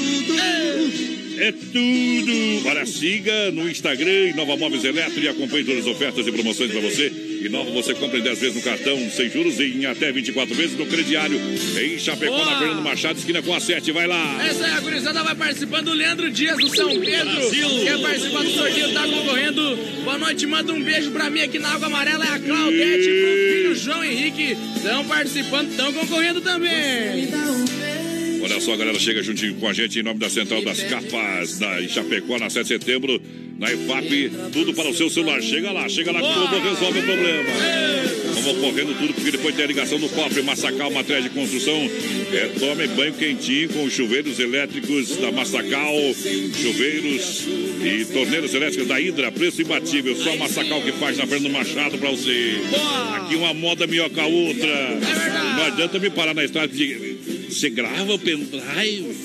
[SPEAKER 1] É tudo! Olha, siga no Instagram Inova Móveis Eletro e acompanhe todas as ofertas e promoções para você. Inova você compra em 10 vezes no cartão, sem juros e em até 24 vezes no crediário. Em Chapecó,
[SPEAKER 4] Boa!
[SPEAKER 1] na Fernando Machado, esquina com a 7. Vai lá!
[SPEAKER 4] Essa aí, a gurizada vai participando. O Leandro Dias do São Pedro. Quer participar do sorteio, tá concorrendo. Boa noite, manda um beijo pra mim aqui na Água Amarela. É a Claudete e pro filho João Henrique. Estão participando, estão concorrendo também.
[SPEAKER 1] Olha só, galera chega juntinho com a gente em nome da Central das Capas, da Chapecó, na 7 de setembro, na IFAP, tudo para o seu celular. Chega lá, chega lá que tudo resolve o problema. Vamos correndo tudo, porque depois tem a ligação do cofre, Massacal, matéria de construção. É, tome banho quentinho com os chuveiros elétricos da Massacal, chuveiros e torneiras elétricas da Hidra, preço imbatível. Só Massacal que faz na Fernando Machado para você. Aqui uma moda melhor que a outra. Não adianta me parar na estrada de. Você grava o pendrive?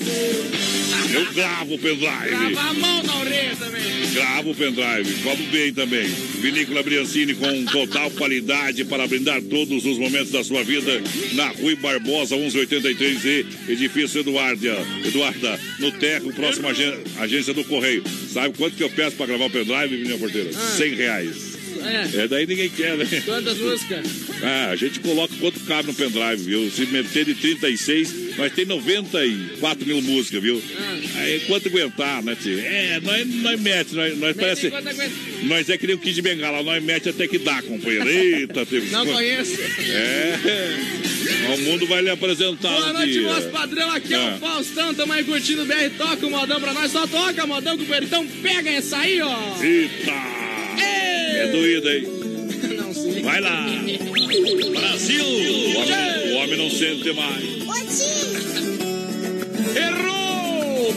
[SPEAKER 1] Eu gravo o pendrive.
[SPEAKER 4] Grava a mão na orelha também.
[SPEAKER 1] Gravo o pendrive, como bem também. Vinícola Briancini com total qualidade para brindar todos os momentos da sua vida. Na Rui Barbosa, 1183E, edifício Eduarda. Eduarda, no Terro, próxima agê- agência do Correio. Sabe quanto que eu peço para gravar o pendrive, menina porteira? 100 reais.
[SPEAKER 4] É.
[SPEAKER 1] É, daí ninguém quer, né?
[SPEAKER 4] Quantas músicas?
[SPEAKER 1] Ah, a gente coloca quanto cabe no pendrive, viu? Se meter de 36, nós tem 94 mil músicas, viu? Aí quanto aguentar, né, tio? É, nós, nós mete, nós, nós parece.
[SPEAKER 4] enquanto aguenta.
[SPEAKER 1] Nós é que nem o Kid Bengala, nós mete até que dá, companheiro. Eita, teve.
[SPEAKER 4] Não conheço.
[SPEAKER 1] É. O mundo vai lhe apresentar
[SPEAKER 4] Boa noite,
[SPEAKER 1] dia.
[SPEAKER 4] nosso padrão. Aqui é
[SPEAKER 1] Ah.
[SPEAKER 4] o Faustão. Tamo aí curtindo o BR. Toca o modão pra nós. Só toca, modão, companheiro. Então pega essa aí, ó.
[SPEAKER 1] Eita! É doído, hein?
[SPEAKER 4] Não sei.
[SPEAKER 1] Vai lá! Brasil! O homem, o homem não sente mais.
[SPEAKER 4] Errou!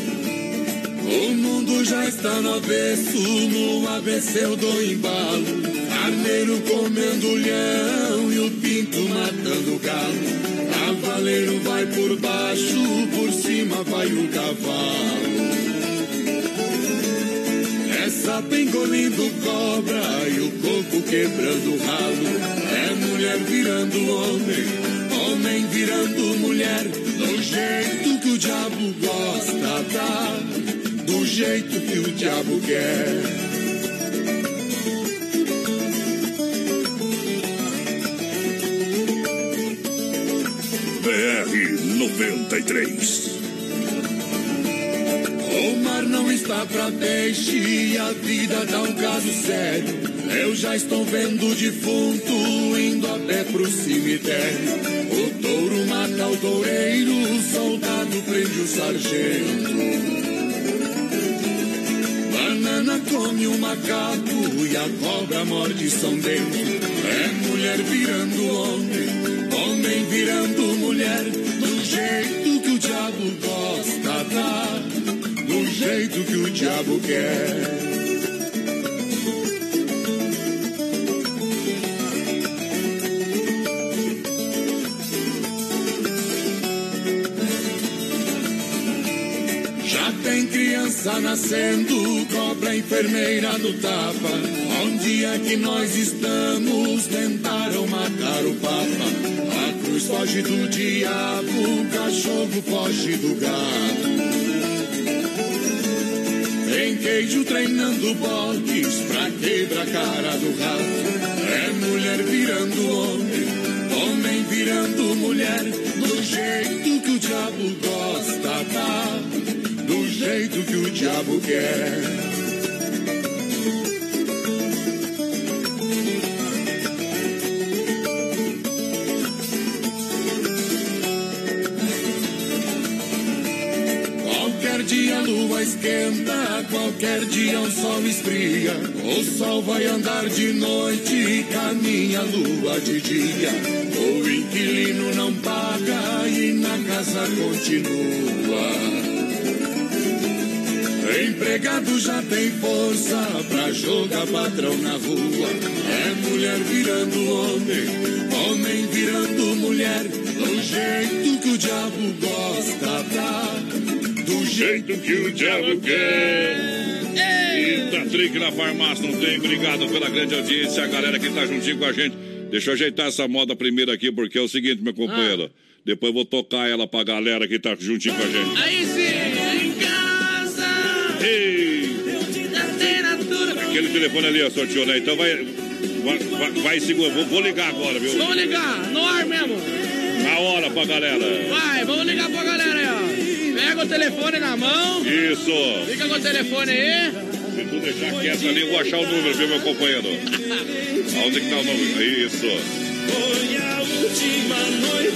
[SPEAKER 11] O mundo já está no avesso, no ABC eu dou embalo. Carneiro comendo leão e o pinto matando o galo. Cavaleiro vai por baixo, por cima vai o cavalo. Sapo engolindo cobra e o coco quebrando ralo. É mulher virando homem, homem virando mulher. Do jeito que o diabo gosta, tá? Do jeito que o diabo quer.
[SPEAKER 8] BR 93.
[SPEAKER 11] Não está pra peixe a vida dá um caso sério. Eu já estou vendo o defunto indo a pé pro cemitério. O touro mata o toureiro, o soldado prende o sargento. Banana come o macaco e a cobra morde São Bento. É mulher virando homem, homem virando mulher. Do jeito que o diabo quer.
[SPEAKER 12] Já tem criança nascendo, cobra enfermeira no tapa. Onde é que nós estamos? Tentaram matar o Papa. A cruz foge do diabo, o cachorro foge do gato. Queijo treinando bodes pra quebrar a cara do rato. É mulher virando homem, homem virando mulher. Do jeito que o diabo gosta, tá? Do jeito que o diabo quer. A lua esquenta, qualquer dia o sol esfria. O sol vai andar de noite e caminha a lua de dia. O inquilino não paga e na casa continua. Empregado já tem força pra jogar patrão na rua. É mulher virando homem, homem virando mulher. Do jeito que o diabo gosta, tá?
[SPEAKER 1] Jeito que o diabo quer. Eita, trick na farmácia, não tem? Obrigado pela grande audiência, a galera que tá juntinho com a gente. Deixa eu ajeitar essa moda primeiro aqui, porque é o seguinte, meu companheiro. Depois eu vou tocar ela pra galera que tá juntinho com a gente.
[SPEAKER 4] Aí sim, em casa.
[SPEAKER 1] Ei! Aquele telefone ali, ó, sorteou, né? Então vai. Vai, vai, vai segura. Vou, vou ligar agora, viu?
[SPEAKER 4] Vamos ligar, no ar mesmo.
[SPEAKER 1] Na hora pra galera.
[SPEAKER 4] Vai, vamos ligar pra galera aí, o telefone na mão.
[SPEAKER 1] Isso.
[SPEAKER 4] Fica com o telefone aí.
[SPEAKER 1] Se tu deixar quieto ali, eu vou achar o número, viu, meu companheiro? Aonde que tá o número? Isso.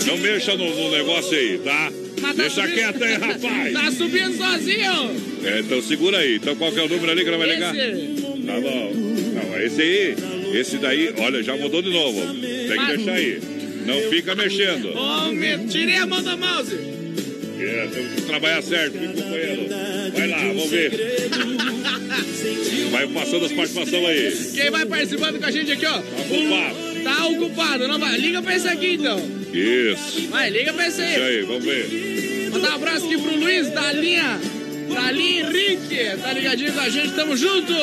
[SPEAKER 1] Não mexa no, no negócio aí, tá?
[SPEAKER 4] Tá
[SPEAKER 1] Deixa
[SPEAKER 4] subindo-
[SPEAKER 1] quieto aí, rapaz.
[SPEAKER 4] Tá subindo sozinho.
[SPEAKER 1] É, então segura aí. Então qual que é o número ali que ela vai ligar?
[SPEAKER 4] Esse.
[SPEAKER 1] Tá bom. Não, esse aí, esse daí, olha, já mudou de novo. Tem que
[SPEAKER 4] Mas-
[SPEAKER 1] deixar aí. Não fica mexendo.
[SPEAKER 4] Homem, tirei a mão do mouse.
[SPEAKER 1] É, temos que trabalhar certo, viu, companheiro? Vai lá, vamos ver. Vai passando as participações aí.
[SPEAKER 4] Quem vai participando com a gente aqui, ó?
[SPEAKER 1] ocupado.
[SPEAKER 4] Tá ocupado, não vai. Liga pra esse aqui então.
[SPEAKER 1] Isso.
[SPEAKER 4] Vai, liga pra esse
[SPEAKER 1] Isso
[SPEAKER 4] aí.
[SPEAKER 1] aí, vamos ver.
[SPEAKER 4] Mandar um abraço aqui pro Luiz da linha. Da linha Henrique. Tá ligadinho com a gente, tamo junto.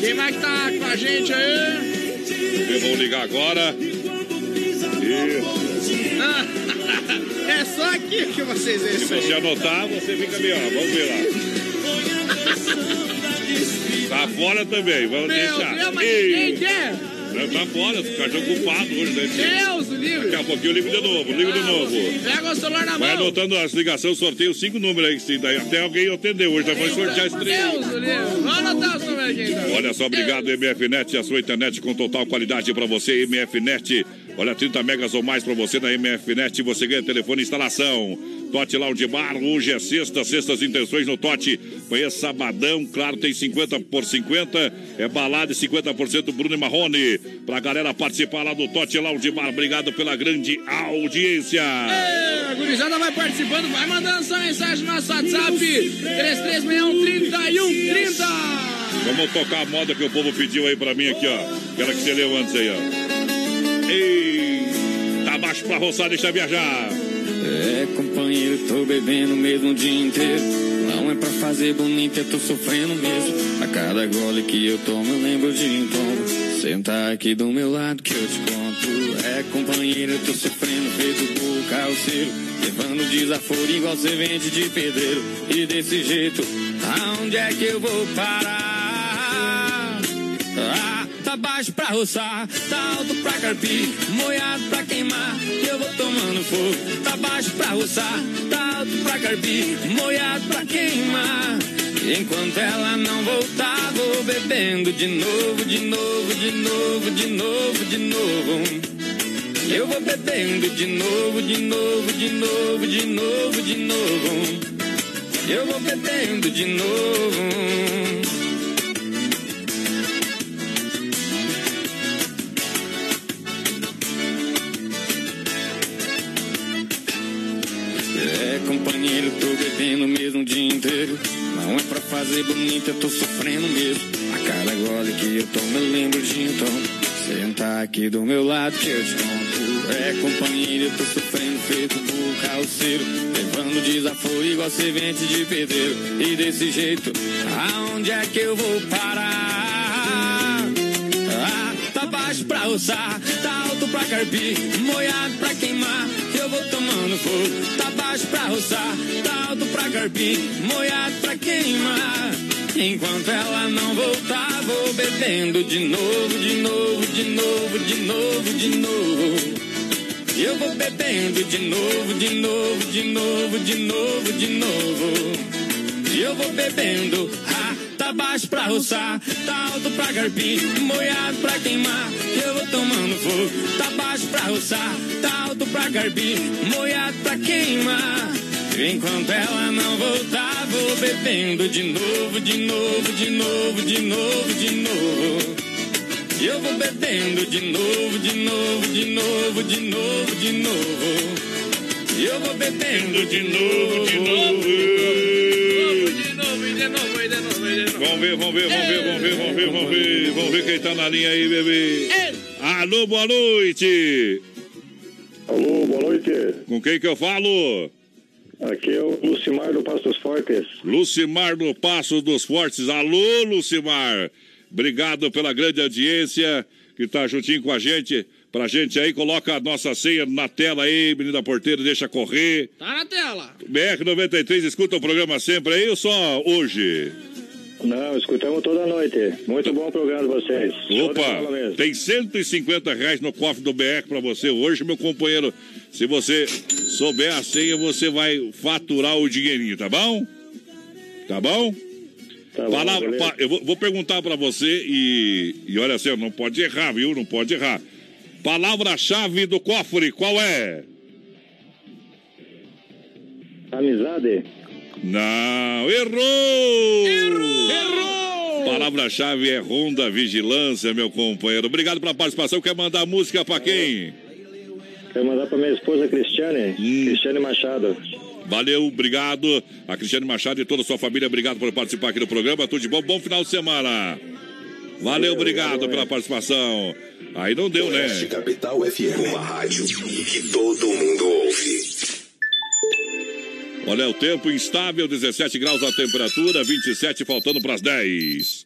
[SPEAKER 4] Quem mais que tá com a gente aí?
[SPEAKER 1] Vou ligar agora. Isso.
[SPEAKER 4] É só aqui que vocês veem
[SPEAKER 1] Se você anotar, você fica melhor. Vamos ver lá. Tá fora também, vamos
[SPEAKER 4] Meu
[SPEAKER 1] deixar.
[SPEAKER 4] Deus, mas ninguém quer.
[SPEAKER 1] Tá fora, os caras estão ocupados hoje, né?
[SPEAKER 4] Deus, o livre.
[SPEAKER 1] Daqui a pouquinho eu ligo de novo, ligo de novo.
[SPEAKER 4] Pega o celular na
[SPEAKER 1] Vai
[SPEAKER 4] mão.
[SPEAKER 1] anotando as ligações, sorteio cinco números aí, que se daí até alguém atendeu hoje, nós vamos sortear esse trem.
[SPEAKER 4] Deus, o livre. Vamos anotar os números aqui então.
[SPEAKER 1] Olha só, obrigado MFNet, a sua internet com total qualidade para você, MFNet. Olha, 30 megas ou mais para você na MFNet, você ganha telefone e instalação. Tote Lounge Bar, hoje é sexta, sextas intenções no Tote. Amanhã sabadão, claro, tem 50 por 50, é balada e 50% Bruno e Marrone. Pra galera participar lá do Tote Lounge Bar, obrigado pela grande audiência.
[SPEAKER 4] É, A gurizada vai participando, vai mandando sua mensagem no nosso WhatsApp 3361
[SPEAKER 1] Vamos tocar a moda que o povo pediu aí pra mim aqui, ó. Aquela que você leu antes aí, ó. Ei, tá baixo pra roçar, deixa viajar.
[SPEAKER 13] É, companheiro, tô bebendo mesmo o dia inteiro. Não é pra fazer bonito, eu tô sofrendo mesmo. A cada gole que eu tomo, eu lembro de um tombo. Senta aqui do meu lado que eu te conto. É, companheiro, eu tô sofrendo feito por calceiro. Levando desaforo igual servente de pedreiro. E desse jeito, aonde é que eu vou parar? Ah, tá baixo pra roçar, tá alto pra carpir, molhado pra queimar, eu vou tomando fogo. Tá baixo pra roçar, tá alto pra carpir, molhado pra queimar. Enquanto ela não voltar, vou bebendo de novo, de novo, de novo, de novo, de novo. Eu vou bebendo de novo, de novo, de novo, de novo, de novo. Eu vou bebendo de novo. Companheiro, tô bebendo mesmo o dia inteiro. Não é pra fazer bonito, eu tô sofrendo mesmo. A cada gole que eu tomo, eu lembro de então. Senta aqui do meu lado que eu te conto. É, companheiro, tô sofrendo feito burro carroceiro. Levando desaforo igual semente de pedreiro. E desse jeito, aonde é que eu vou parar? Ah, tá baixo pra roçar, tá alto pra carpir, molhado pra queimar. Eu vou tomando fogo, tá baixo pra roçar, tá alto pra carpir, molhado pra queimar. Enquanto ela não voltar, vou bebendo de novo, de novo, de novo, de novo, de novo. Eu vou bebendo de novo, de novo, de novo, de novo, de novo. Eu vou bebendo, ah, tá baixo pra roçar, tá alto pra garpim, molhado pra queimar. Eu vou tomando fogo, tá baixo pra roçar, tá alto pra garpim, molhado pra queimar. Enquanto ela não voltar, vou bebendo de novo, de novo, de novo, de novo, de novo. E eu vou bebendo de novo, de novo, de novo, de novo, de novo. E eu vou bebendo de novo, de novo.
[SPEAKER 4] De novo, de novo, de novo, de novo.
[SPEAKER 1] Vamos ver, vamos ver, vamos ver, vamos ver, vamos ver, vamos ver. Vamos ver quem tá na linha aí, bebê. Alô, boa noite.
[SPEAKER 14] Alô, boa noite.
[SPEAKER 1] Com quem que eu falo?
[SPEAKER 14] Aqui é o Lucimar do Passo dos Fortes.
[SPEAKER 1] Lucimar do Passo dos Fortes. Alô, Lucimar. Obrigado pela grande audiência que tá juntinho com a gente. Pra gente aí, coloca a nossa senha na tela aí, menina porteira, deixa correr.
[SPEAKER 4] Tá na tela.
[SPEAKER 1] BR-93, escuta o programa sempre aí ou só hoje?
[SPEAKER 14] Não, escutamos toda noite. Muito bom o programa de vocês.
[SPEAKER 1] Opa, tem 150 reais no cofre do BR pra você hoje, meu companheiro. Se você souber a senha, você vai faturar o dinheirinho, tá bom? Tá bom?
[SPEAKER 14] Tá bom,
[SPEAKER 1] Palavra, pa- eu vou, vou perguntar pra você e, e olha assim, não pode errar, viu? Não pode errar. Palavra-chave do cofre, qual é?
[SPEAKER 14] Amizade.
[SPEAKER 1] Não, errou! Errou! Errou! Palavra-chave é Ronda Vigilância, meu companheiro. Obrigado pela participação. Quer mandar música pra quem?
[SPEAKER 14] Quero mandar pra minha esposa Cristiane.
[SPEAKER 1] Hum.
[SPEAKER 14] Cristiane Machado.
[SPEAKER 1] Valeu, obrigado. A Cristiane Machado e toda a sua família, obrigado por participar aqui do programa. Tudo de bom, bom final de semana. Valeu, obrigado pela participação. Aí não deu, né?
[SPEAKER 15] Oeste Capital FM, uma rádio que todo mundo ouve.
[SPEAKER 1] Olha, o tempo instável, 17 graus a temperatura, 27 faltando para as 10.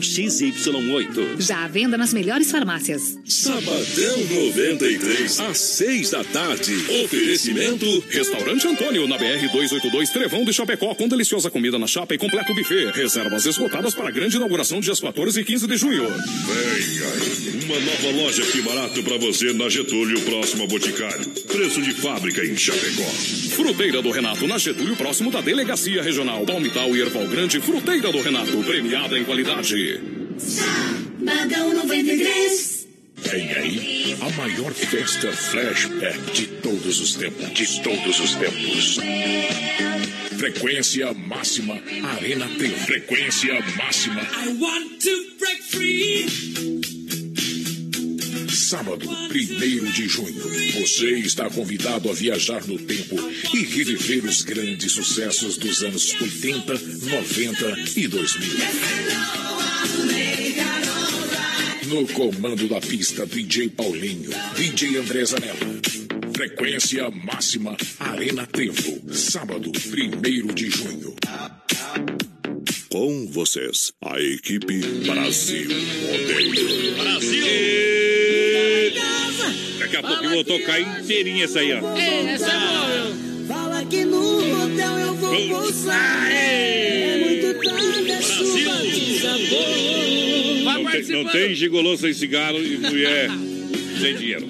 [SPEAKER 16] XY8.
[SPEAKER 17] Já à venda nas melhores farmácias.
[SPEAKER 18] Sabadão 93, às seis da tarde. Oferecimento
[SPEAKER 19] Restaurante Antônio, na BR 282, Trevão de Chapecó, com deliciosa comida na chapa e completo buffet. Reservas esgotadas para a grande inauguração dias 14 e 15 de junho.
[SPEAKER 8] Venha, uma nova loja que barato pra você na Getúlio, próximo ao Boticário. Preço de fábrica em Chapecó.
[SPEAKER 19] Fruteira do Renato, na Getúlio, próximo da Delegacia Regional. Palmital e Erval Grande, Fruteira do Renato, premiada em qualidade.
[SPEAKER 20] Badão 93.
[SPEAKER 8] Vem aí a maior festa flashback de todos os tempos. De todos os tempos. Frequência máxima, Arena tem frequência máxima.
[SPEAKER 20] I want to break free.
[SPEAKER 8] Sábado, 1 de junho, você está convidado a viajar no tempo e reviver os grandes sucessos dos anos 80, 90 e 2000. No comando da pista, DJ Paulinho, DJ André Zanella. Frequência máxima, Arena Trevo. Sábado, 1 de junho. Com vocês, a equipe Brasil Rodeio.
[SPEAKER 1] Brasil! Daqui a pouco eu vou tocar inteirinha essa aí, ó.
[SPEAKER 3] Ei, essa é boa? Fala que no hotel eu vou pousar. É muito tarde, a chuva desabou.
[SPEAKER 4] Vai
[SPEAKER 1] Não tem, não tem gigolô sem cigarro e mulher sem dinheiro.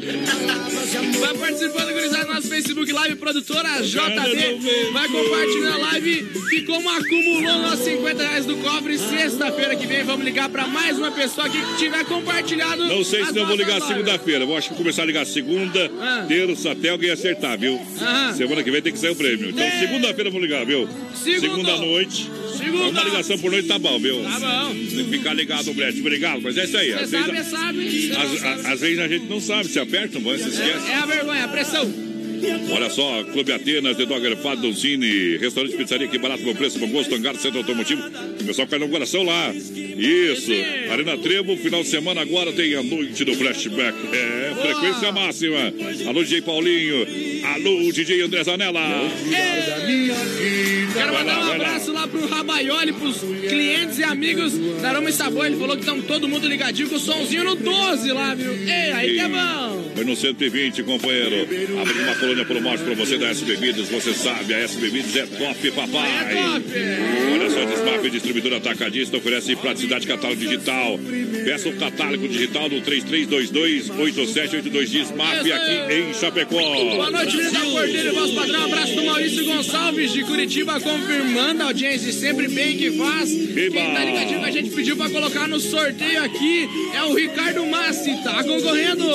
[SPEAKER 4] Vai participando, gurizada, no nosso Facebook Live, produtora JB. Vai compartilhando a live. E como acumulou nossos 50 reais do cofre, sexta-feira que vem, vamos ligar pra mais uma pessoa que tiver compartilhado.
[SPEAKER 1] Não sei se não vou ligar segunda-feira. Vou acho que começar a ligar segunda,
[SPEAKER 4] Ah.
[SPEAKER 1] terça, até alguém acertar, viu?
[SPEAKER 4] Aham.
[SPEAKER 1] Semana que vem tem que sair o prêmio. Então,
[SPEAKER 4] É.
[SPEAKER 1] segunda-feira eu vou ligar, viu?
[SPEAKER 4] Segunda.
[SPEAKER 1] Segunda noite.
[SPEAKER 4] Segunda.
[SPEAKER 1] Uma ligação por noite tá bom, viu?
[SPEAKER 4] Tá bom.
[SPEAKER 1] Tem que ficar ligado, Brett. Obrigado, mas é isso aí.
[SPEAKER 4] Você
[SPEAKER 1] Às vezes,
[SPEAKER 4] sabe, é sabe.
[SPEAKER 1] às, às vezes a gente não sabe, se aperta, não vai, se esquece.
[SPEAKER 4] É a vergonha, a pressão.
[SPEAKER 1] Olha só, Clube Atenas, The Dogger Fado, Doncini, Restaurante Pizzaria, que barato, bom preço, bom gosto, hangar, centro automotivo. O pessoal com a inauguração lá. Isso. Arena Trevo, final de semana agora tem a noite do flashback. É, frequência máxima. Alô, DJ Paulinho. Alô, DJ André Zanella.
[SPEAKER 4] Quero mandar um abraço lá pro Rabaioli, pros clientes e amigos da Aroma e Sabor. Ele falou que estão todo mundo ligadinho com o somzinho no 12 lá, viu? Ei, aí que é bom.
[SPEAKER 1] Foi no 120, companheiro. Abrindo uma colônia promote pra você da S Bebidas. Você sabe, a S Bebidas é top, papai. Olha só, Desmaf, distribuidora atacadista, oferece praticidade catálogo digital. Peça o catálogo digital no 3322-8782 Desmaf aqui em Chapecó.
[SPEAKER 4] Boa noite, menino da Porteira e vosso padrão. Abraço do Maurício Gonçalves de Curitiba, confirmando a audiência sempre bem que faz. Quem tá ligadinho que a gente pediu pra colocar no sorteio aqui é o Ricardo Massi, tá concorrendo.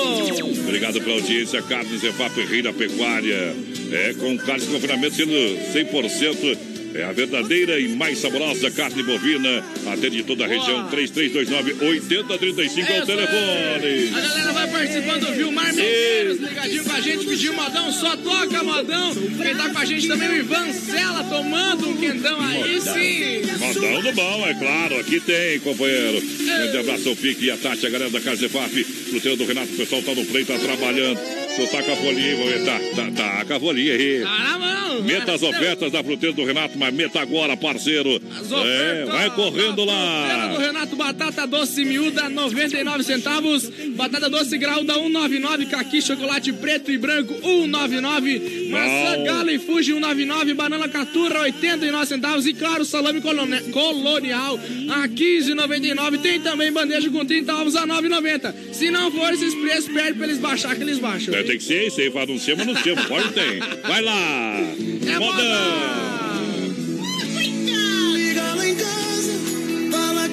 [SPEAKER 1] Obrigado pela audiência, Carnes Efap Reina Pecuária. É, com carne de confinamento sendo 100%. É a verdadeira e mais saborosa carne bovina. Atende toda a região. 3329-8035 é o telefone.
[SPEAKER 4] A galera vai participando, viu? Mar Medeiros ligadinho com a gente, pediu modão, só toca modão. Quem tá com a gente também é o Ivan Sela, tomando um quentão aí sim.
[SPEAKER 1] Modão do bom, é claro. Aqui tem, companheiro. Grande abraço ao Pique e a Tati, a galera da Casa Efap. Fruteiro do Renato, o pessoal tá no play, tá trabalhando. Tu tá com a folhinha, vou ver. Tá, tá, tá com a folhinha aí.
[SPEAKER 4] Tá na mão.
[SPEAKER 1] Meta as ofertas da Fruteira do Renato, mas meta agora, parceiro. É, vai correndo lá.
[SPEAKER 4] do Renato, batata doce miúda, 99 centavos. Batata doce graúda, 1,99. Caqui, chocolate preto e branco, 1,99. Maçã, gala e fuji, 1,99. Banana caturra, 89 centavos. E claro, salame colonial, a 15,99. Tem também bandeja com 30 ovos a 9,90. Se não for esses preços, perde pra eles baixar, que eles baixam.
[SPEAKER 1] É, tem que ser isso aí, para anunciar, mas anuncia, pode tem. Vai lá.
[SPEAKER 4] É
[SPEAKER 1] Modão.
[SPEAKER 3] Liga lá em casa, fala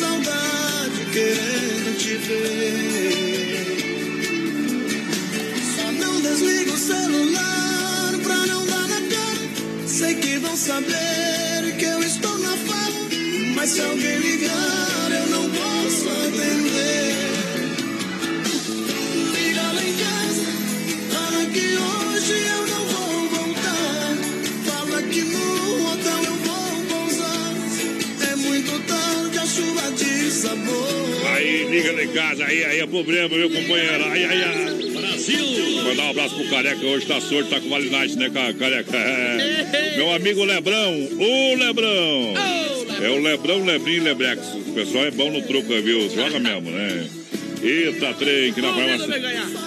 [SPEAKER 21] saudade, querendo te ver. Só não desliga o celular pra não dar na cara. Sei que vão saber que eu estou na farra, mas se alguém ligar liga lá em casa,
[SPEAKER 1] aí, aí é problema, meu companheiro. Aí, aí, aí. Brasil! Mandar um abraço pro Careca, hoje tá sorte, tá com validade, né, ca- Careca? É. Meu amigo Lebrão, ô Lebrão! É o Lebrão, Lebrinho e Lebrex. O pessoal é bom no truco, viu? Joga mesmo, né? Eita, trem, que na farmácia.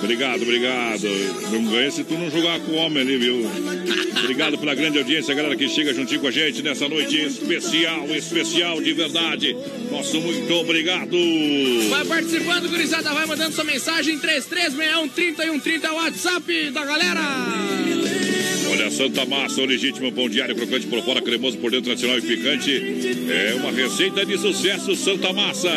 [SPEAKER 1] Obrigado, obrigado. Não ganha se tu não jogar com o homem ali, viu? Obrigado pela grande audiência, galera que chega juntinho com a gente nessa noite especial, especial de verdade. Nosso muito obrigado.
[SPEAKER 4] Vai participando, gurizada, vai mandando sua mensagem 3361 30 é o WhatsApp da galera.
[SPEAKER 1] Olha, Santa Massa, o legítimo pão diário, crocante por fora, cremoso por dentro, tradicional e picante. É uma receita de sucesso, Santa Massa.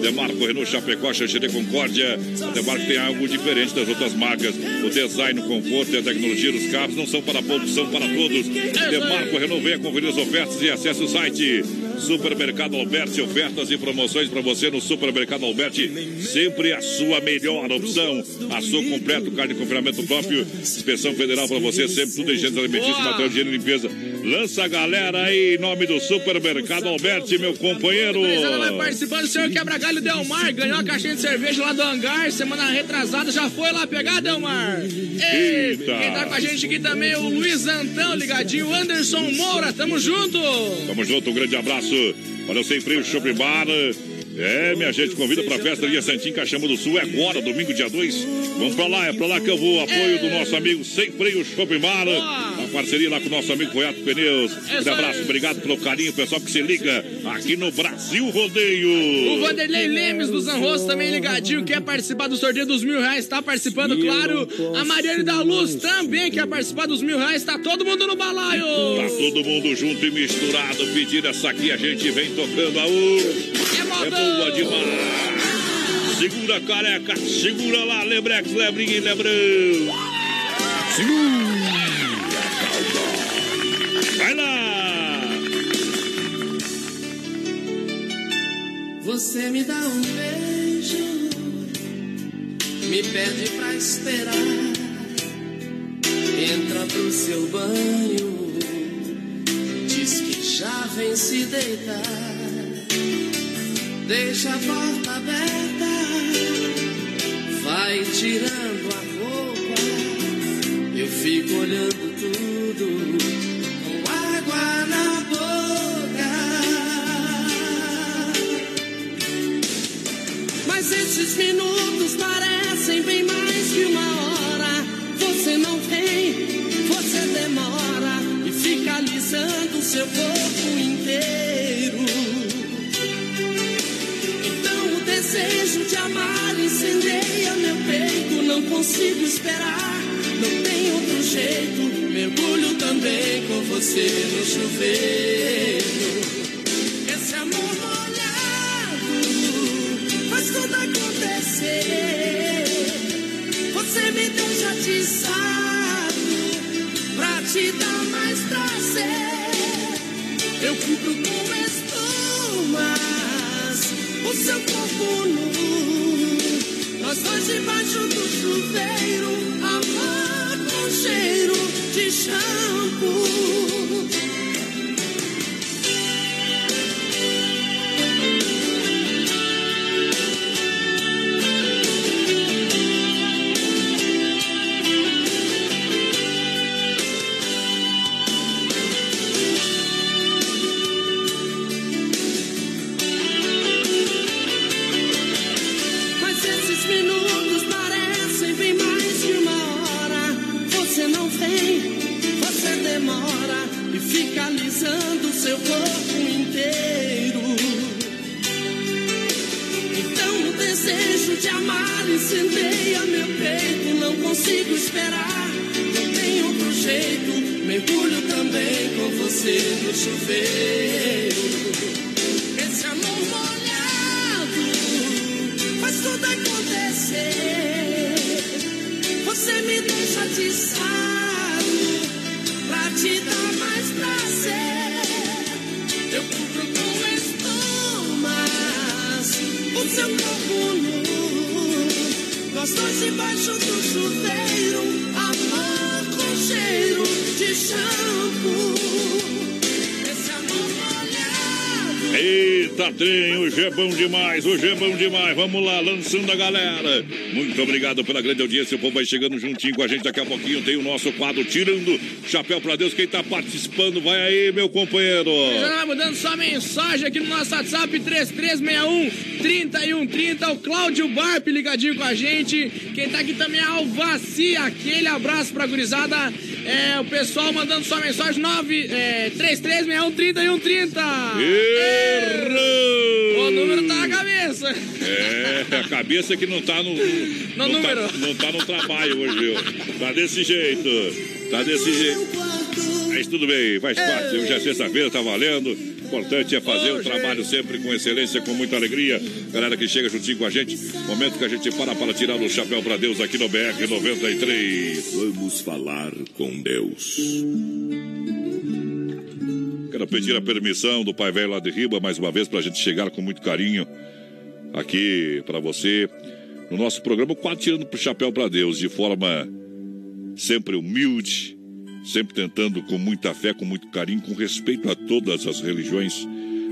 [SPEAKER 1] Demarco Renault Chapecó, Xanxerê Concórdia. Demarco tem algo diferente das outras marcas. O design, o conforto e a tecnologia dos carros não são para poucos, são para todos. Demarco Renault, venha conferir as ofertas e acesse o site Supermercado Alberti, ofertas e promoções para você no Supermercado Alberti. Sempre a sua melhor opção. Açougue completo, carne de confinamento próprio. Inspeção federal para você, sempre tudo em higiene alimentícia, material de higiene e limpeza. Lança a galera aí em nome do Supermercado Alberti, meu companheiro.
[SPEAKER 4] Gurizada vai participando, o senhor Quebra-Galho Delmar ganhou a caixinha de cerveja lá do hangar, semana retrasada, já foi lá pegar, Delmar? Ei,
[SPEAKER 1] Eita.
[SPEAKER 4] Quem tá com a gente aqui também é o Luiz Antão, ligadinho, o Anderson Moura, tamo junto.
[SPEAKER 1] Tamo junto, um grande abraço. Olha o Sem Freio Shopping Bar. É, minha gente, convida pra festa Dia Santinho, Caxambu do Sul. É agora, domingo, dia 2. Vamos pra lá, é pra lá que eu vou. Apoio do nosso amigo Sem Freio Shopping Bar. A parceria lá com o nosso amigo Voyato Pneus. Um abraço, obrigado pelo carinho, pessoal que se liga aqui no Brasil Rodeio.
[SPEAKER 4] O Vanderlei Lemes do Zanrosso também ligadinho, quer participar do sorteio dos mil reais, tá participando, claro. A Mariane da Luz também quer participar dos mil reais, tá todo mundo no balaio.
[SPEAKER 1] Tá todo mundo junto e misturado. Pedir essa aqui, a gente vem tocando. Aô! É boa demais. Segura, careca. Segura lá, Lebrex, Lebrinho e Lebrão. Segura, Vai lá.
[SPEAKER 11] Você me dá um beijo, me pede pra esperar. Entra pro seu banho, diz que já vem se deitar. Deixa a porta aberta, vai tirando a roupa. Eu fico olhando tudo com água na boca. Mas esses minutos parecem bem mais que uma hora. Você não vem, você demora e fica alisando seu corpo amar incendeia meu peito. Não consigo esperar, não tem outro jeito, mergulho também com você no chuveiro. Esse amor molhado faz tudo acontecer. Você me deixa atiçado pra te dar mais prazer. Eu cubro com espumas o seu corpo nu. Nós dois debaixo do chuveiro, amor com cheiro de shampoo.
[SPEAKER 1] Demais, hoje é bom demais. Vamos lá, lançando a galera. Muito obrigado pela grande audiência. O povo vai chegando juntinho com a gente. Daqui a pouquinho tem o nosso quadro Tirando Chapéu pra Deus. Quem tá participando, vai aí, meu companheiro.
[SPEAKER 4] Já mandando sua mensagem aqui no nosso WhatsApp 3361 3130. O Cláudio Barp ligadinho com a gente. Quem tá aqui também é Alvaci. Aquele abraço pra gurizada. É, o pessoal mandando sua mensagem 9, é, 3361 3130.
[SPEAKER 1] Errou!
[SPEAKER 4] O número tá na cabeça.
[SPEAKER 1] É, a cabeça que não tá no.
[SPEAKER 4] No
[SPEAKER 1] não
[SPEAKER 4] número.
[SPEAKER 1] Tá, não tá no trabalho hoje, viu? Tá desse jeito. Tá desse jeito. Mas tudo bem, faz parte. Hoje é sexta-feira, tá valendo. O importante é fazer o trabalho sempre com excelência, com muita alegria. Galera que chega juntinho com a gente. Momento que a gente para para tirar o chapéu pra Deus aqui no BR 93.
[SPEAKER 18] Vamos falar com Deus.
[SPEAKER 1] Quero pedir a permissão do Pai Velho lá de Riba, mais uma vez, para a gente chegar com muito carinho aqui para você, no nosso programa, quase tirando o chapéu para Deus, de forma sempre humilde, sempre tentando com muita fé, com muito carinho, com respeito a todas as religiões.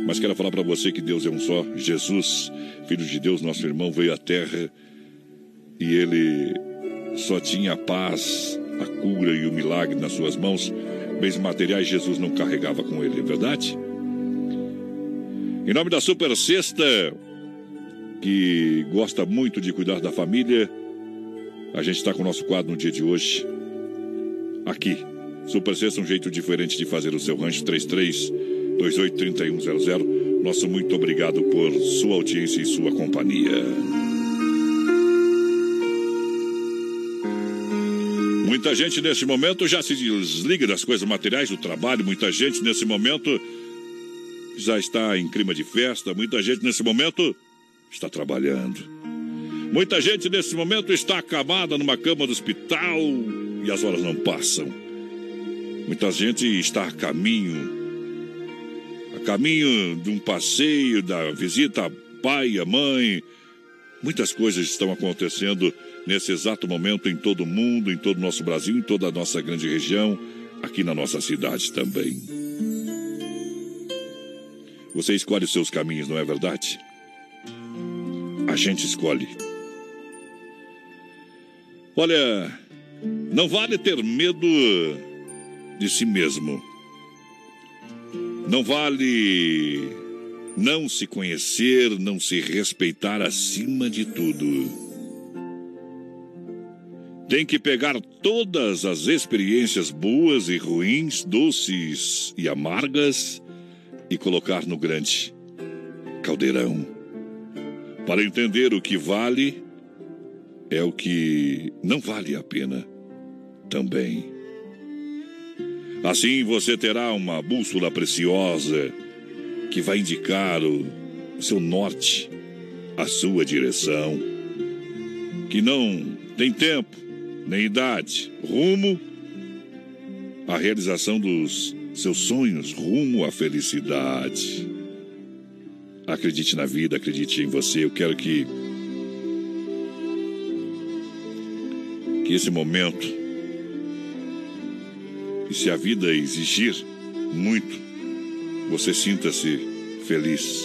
[SPEAKER 1] Mas quero falar para você que Deus é um só. Jesus, Filho de Deus, nosso irmão, veio à terra e ele só tinha a paz, a cura e o milagre nas suas mãos. Bens materiais Jesus não carregava com ele, é verdade? Em nome da Super Sexta, que gosta muito de cuidar da família, a gente está com o nosso quadro no dia de hoje. Aqui, Super Sexta, um jeito diferente de fazer o seu rancho 33 28 3100. Nosso muito obrigado por sua audiência e sua companhia. Muita gente nesse momento já se desliga das coisas materiais do trabalho. Muita gente nesse momento já está em clima de festa. Muita gente nesse momento está trabalhando. Muita gente nesse momento está acamada numa cama do hospital e as horas não passam. Muita gente está a caminho, a caminho de um passeio, da visita a pai e a mãe. Muitas coisas estão acontecendo nesse exato momento em todo o mundo, em todo o nosso Brasil, em toda a nossa grande região, aqui na nossa cidade também. Você escolhe os seus caminhos, não é verdade? A gente escolhe. Olha, não vale ter medo de si mesmo. Não vale não se conhecer, não se respeitar acima de tudo. Tem que pegar todas as experiências boas e ruins, doces e amargas e colocar no grande caldeirão. Para entender o que vale é o que não vale a pena também. Assim você terá uma bússola preciosa que vai indicar o seu norte, a sua direção. Que não tem tempo, nem idade, rumo à realização dos seus sonhos, rumo à felicidade. Acredite na vida, acredite em você. Eu quero que que esse momento e se a vida exigir muito, você sinta-se feliz.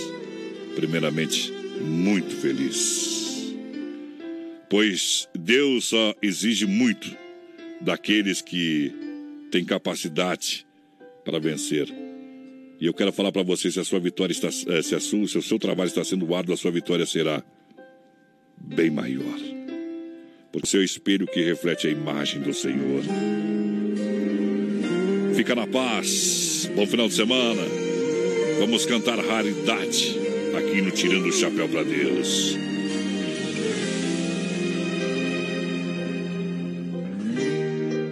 [SPEAKER 1] Primeiramente, muito feliz. Pois Deus só exige muito daqueles que têm capacidade para vencer. E eu quero falar para você se a sua vitória está, eh, se, a sua, se o seu trabalho está sendo árduo, a sua vitória será bem maior. Porque seu espelho que reflete a imagem do Senhor. Fica na paz. Bom final de semana. Vamos cantar raridade aqui no Tirando o Chapéu para Deus.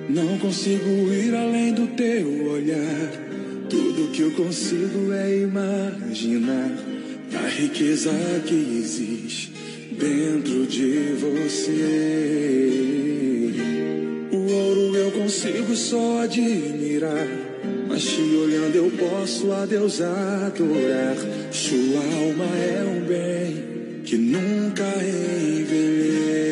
[SPEAKER 20] Não consigo ir além do teu olhar. Tudo que eu consigo é imaginar a riqueza que existe dentro de você. O ouro eu consigo só admirar, mas te olhando eu posso a Deus adorar. Sua alma é um bem que nunca envelhecerá.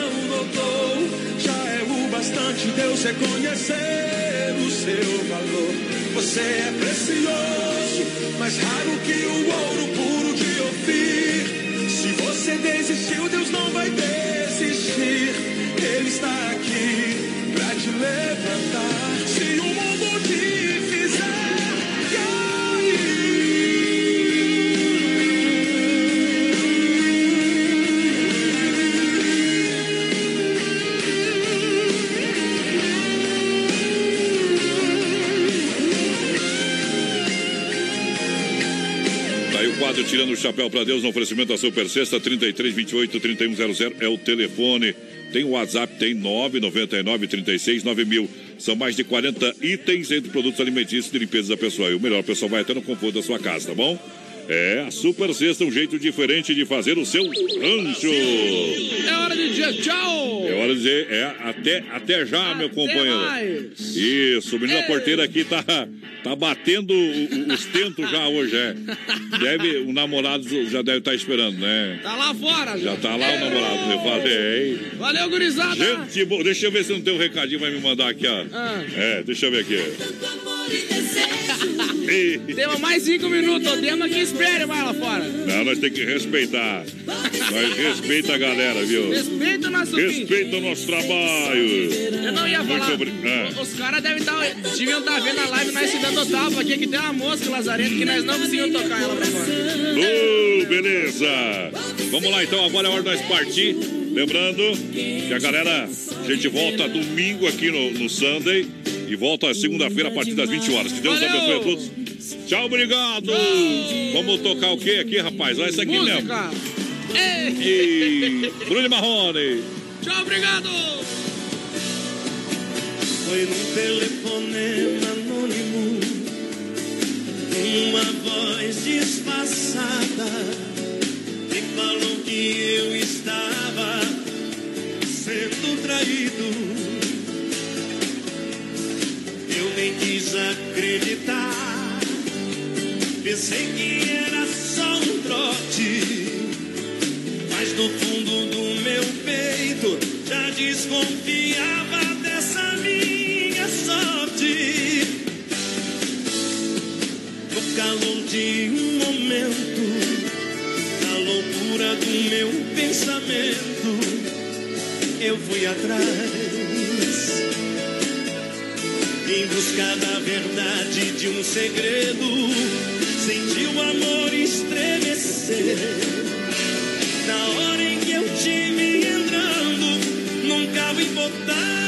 [SPEAKER 20] o bastante Deus reconhecer o seu valor. Você é precioso, mais raro que o ouro puro de Ofir. Se você desistiu, Deus não vai desistir. Ele está aqui pra te levantar. Se o mundo te
[SPEAKER 1] Tirando o Chapéu para Deus no oferecimento da Super Sexta 33 28 3100 é o telefone. Tem o WhatsApp, tem 999 36 9000. São mais de 40 itens entre produtos alimentícios de limpeza pessoal. E o melhor, o pessoal vai até no conforto da sua casa, tá bom? É, a Super Sexta, um jeito diferente de fazer o seu rancho.
[SPEAKER 4] Tchau!
[SPEAKER 1] É hora de dizer, é, até, até já, meu companheiro.
[SPEAKER 4] mais.
[SPEAKER 1] Isso, o menino da porteira aqui tá, tá batendo o- o- os tentos já hoje, é. Deve, o namorado já deve estar esperando, né?
[SPEAKER 4] Tá lá fora,
[SPEAKER 1] Já tá lá o namorado, eu falei.
[SPEAKER 4] Valeu, gurizada!
[SPEAKER 1] Gente, boa, deixa eu ver se não tem um recadinho, vai me mandar aqui, ó.
[SPEAKER 4] Ah.
[SPEAKER 1] É, deixa eu ver aqui.
[SPEAKER 4] Temos mais cinco minutos, temos que espere mais lá fora.
[SPEAKER 1] Não, nós temos que respeitar. Nós respeita a galera, viu?
[SPEAKER 4] Respeita o nosso
[SPEAKER 1] Respeita o nosso trabalho.
[SPEAKER 4] Eu não ia falar.
[SPEAKER 1] Muito é.
[SPEAKER 4] Os caras devem estar. deviam estar vendo a live nós se dando tapa aqui, que tem uma mosca lazarento que nós não conseguimos tocar ela pra fora.
[SPEAKER 1] Ô, beleza! Vamos lá então, agora é hora de nós partir. Lembrando que a galera, a gente volta domingo aqui no, no Sunday e volta segunda-feira a partir das 20 horas. Que Deus
[SPEAKER 4] Valeu!
[SPEAKER 1] abençoe a todos. Tchau, obrigado! Vamos tocar o que aqui, rapaz? Olha isso aqui mesmo. E Bruno Marrone.
[SPEAKER 4] Tchau, obrigado!
[SPEAKER 11] Foi num telefonema anônimo Uma voz disfarçada Me falou que eu estava Sendo traído Eu nem quis acreditar Pensei que era só um trote mas no fundo do meu peito já desconfiava dessa minha sorte. No calor de um momento, na loucura do meu pensamento, eu fui atrás. Em busca da verdade de um segredo, senti o amor estremecer. Na hora em que eu te vi entrando num carro importado